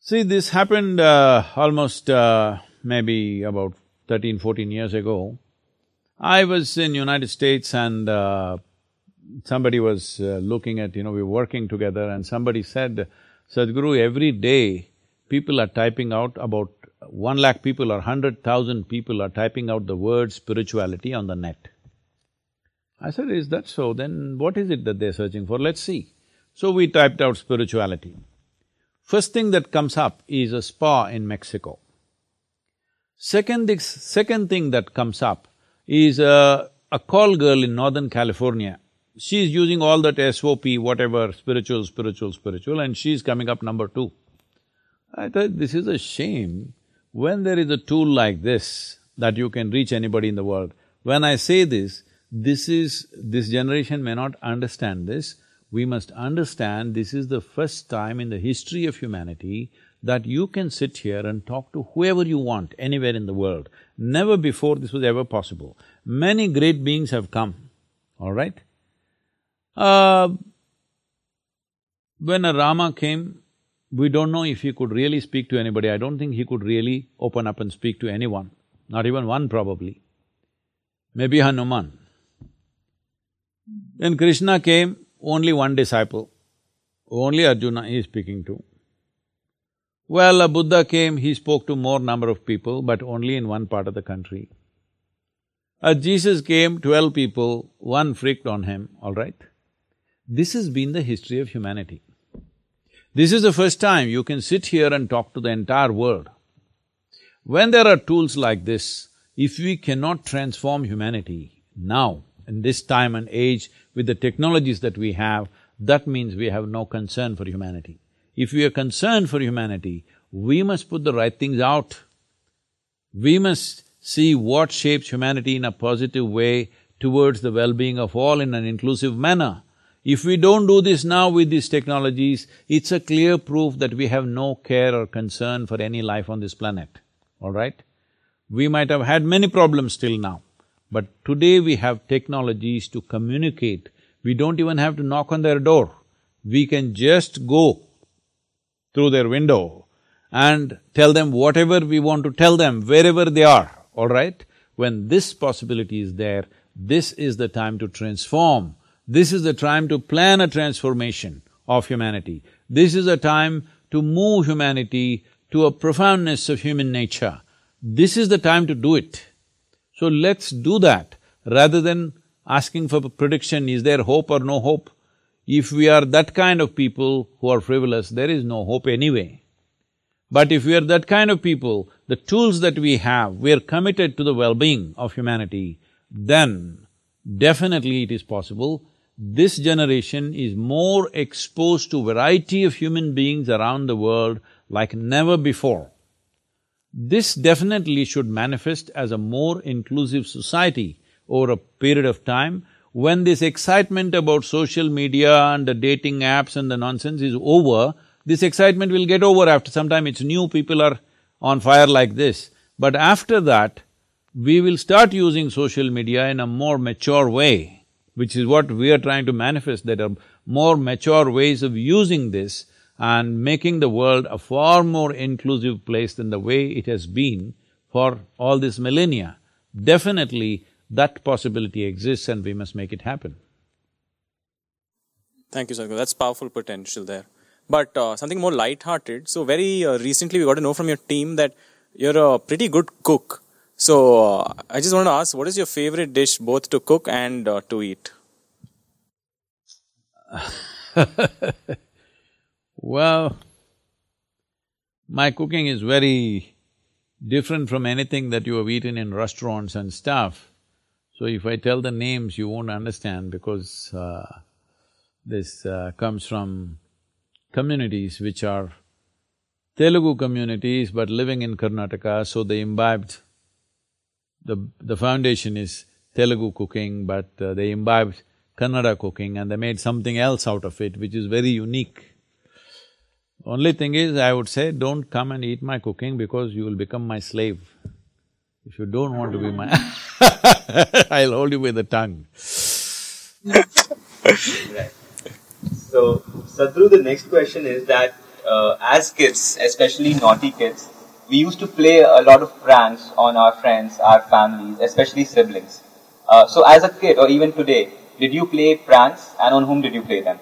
See, this happened uh, almost uh, maybe about thirteen, fourteen years ago. I was in United States and uh, somebody was uh, looking at, you know, we were working together and somebody said, Sadhguru, every day people are typing out about one lakh people or hundred thousand people are typing out the word spirituality on the net. I said, is that so? Then what is it that they're searching for? Let's see. So we typed out spirituality. First thing that comes up is a spa in Mexico. Second, second thing that comes up is a, a call girl in Northern California. She's using all that SOP, whatever, spiritual, spiritual, spiritual, and she's coming up number two. I thought this is a shame when there is a tool like this that you can reach anybody in the world. When I say this, This is… this generation may not understand this, we must understand this is the first time in the history of humanity that you can sit here and talk to whoever you want anywhere in the world. Never before this was ever possible. Many great beings have come, all right? Uh, when a Rama came, we don't know if he could really speak to anybody. I don't think he could really open up and speak to anyone, not even one probably. Maybe Hanuman. When Krishna came, only one disciple, only Arjuna he is speaking to. Well, a Buddha came, he spoke to more number of people, but only in one part of the country. A Jesus came, twelve people, one freaked on him, all right? This has been the history of humanity. This is the first time you can sit here and talk to the entire world. When there are tools like this, if we cannot transform humanity now, in this time and age, with the technologies that we have, that means we have no concern for humanity. If we are concerned for humanity, we must put the right things out. We must see what shapes humanity in a positive way towards the well-being of all in an inclusive manner. If we don't do this now with these technologies, it's a clear proof that we have no care or concern for any life on this planet, all right? We might have had many problems till now, but today we have technologies to communicate. We don't even have to knock on their door. We can just go through their window and tell them whatever we want to tell them, wherever they are, all right? When this possibility is there, this is the time to transform this is the time to plan a transformation of humanity. This is a time to move humanity to a profoundness of human nature. This is the time to do it. So let's do that rather than asking for prediction, is there hope or no hope? If we are that kind of people who are frivolous, there is no hope anyway. But if we are that kind of people, the tools that we have, we are committed to the well-being of humanity, then definitely it is possible this generation is more exposed to variety of human beings around the world like never before. This definitely should manifest as a more inclusive society over a period of time. When this excitement about social media and the dating apps and the nonsense is over, this excitement will get over after some time, it's new, people are on fire like this. But after that, we will start using social media in a more mature way which is what we are trying to manifest, that are more mature ways of using this and making the world a far more inclusive place than the way it has been for all these millennia. Definitely, that possibility exists and we must make it happen. Thank you, Sadhguru. That's powerful potential there. But uh, something more light-hearted. So very uh, recently we got to know from your team that you're a pretty good cook. So uh, I just want to ask, what is your favorite dish both to cook and uh, to eat? well, my cooking is very different from anything that you have eaten in restaurants and stuff. So if I tell the names, you won't understand because uh, this uh, comes from communities which are Telugu communities but living in Karnataka, so they imbibed the… the foundation is Telugu cooking, but uh, they imbibed Kannada cooking and they made something else out of it, which is very unique. Only thing is, I would say, don't come and eat my cooking because you will become my slave. If you don't want to be my I'll hold you by the tongue. right. So, Sadhguru, the next question is that uh, as kids, especially naughty kids, we used to play a lot of pranks on our friends, our families, especially siblings. Uh, so as a kid or even today, did you play pranks and on whom did you play them?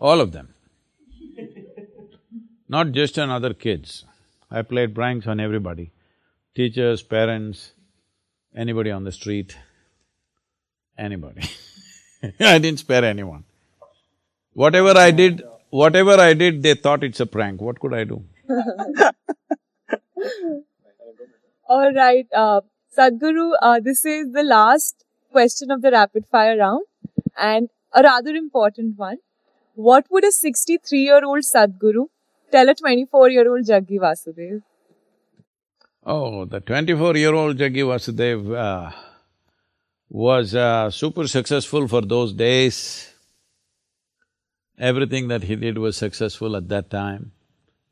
All of them. Not just on other kids. I played pranks on everybody. Teachers, parents, anybody on the street, anybody. I didn't spare anyone. Whatever I did, whatever I did, they thought it's a prank. What could I do? All right, uh, Sadhguru, uh, this is the last question of the rapid fire round and a rather important one. What would a 63 year old Sadhguru tell a 24 year old Jaggi Vasudev? Oh, the 24 year old Jaggi Vasudev, uh, was uh, super successful for those days. Everything that he did was successful at that time.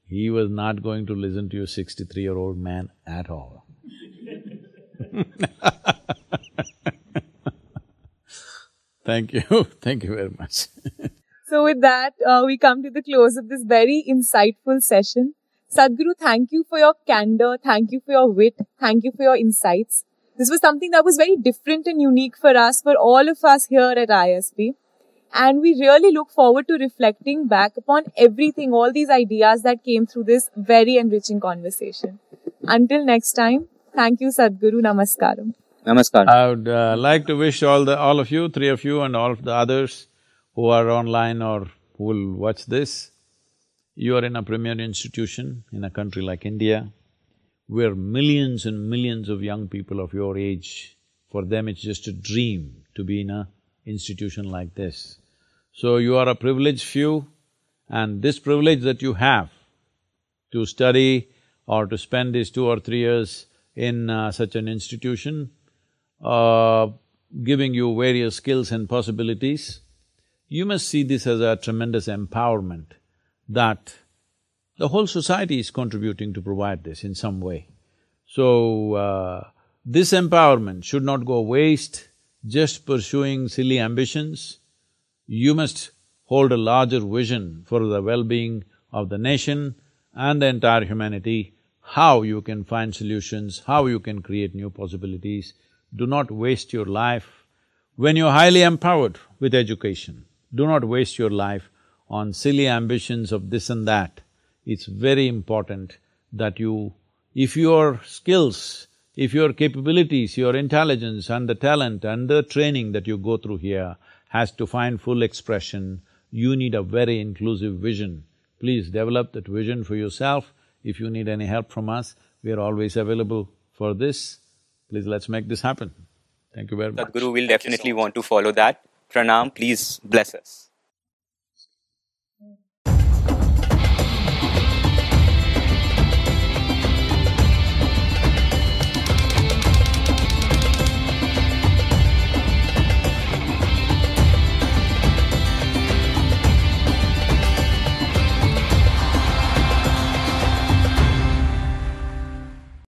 He was not going to listen to your sixty-three-year-old man at all. Thank you, thank you very much. so with that, uh, we come to the close of this very insightful session. Sadhguru, thank you for your candor, thank you for your wit, thank you for your insights. This was something that was very different and unique for us, for all of us here at ISB. And we really look forward to reflecting back upon everything, all these ideas that came through this very enriching conversation. Until next time, thank you, Sadhguru. Namaskaram. Namaskar. I would uh, like to wish all the… all of you, three of you and all of the others who are online or who will watch this, you are in a premier institution in a country like India, where millions and millions of young people of your age, for them it's just a dream to be in a institution like this. So you are a privileged few and this privilege that you have to study or to spend these two or three years in uh, such an institution, uh, giving you various skills and possibilities, you must see this as a tremendous empowerment that the whole society is contributing to provide this in some way. So, uh, this empowerment should not go waste just pursuing silly ambitions. You must hold a larger vision for the well-being of the nation and the entire humanity, how you can find solutions, how you can create new possibilities. Do not waste your life. When you're highly empowered with education, do not waste your life on silly ambitions of this and that. It's very important that you… if your skills, if your capabilities, your intelligence and the talent and the training that you go through here has to find full expression, you need a very inclusive vision. Please develop that vision for yourself. If you need any help from us, we are always available for this. Please let's make this happen. Thank you very much. Sadhguru will definitely so want to follow that. Pranam, please bless us.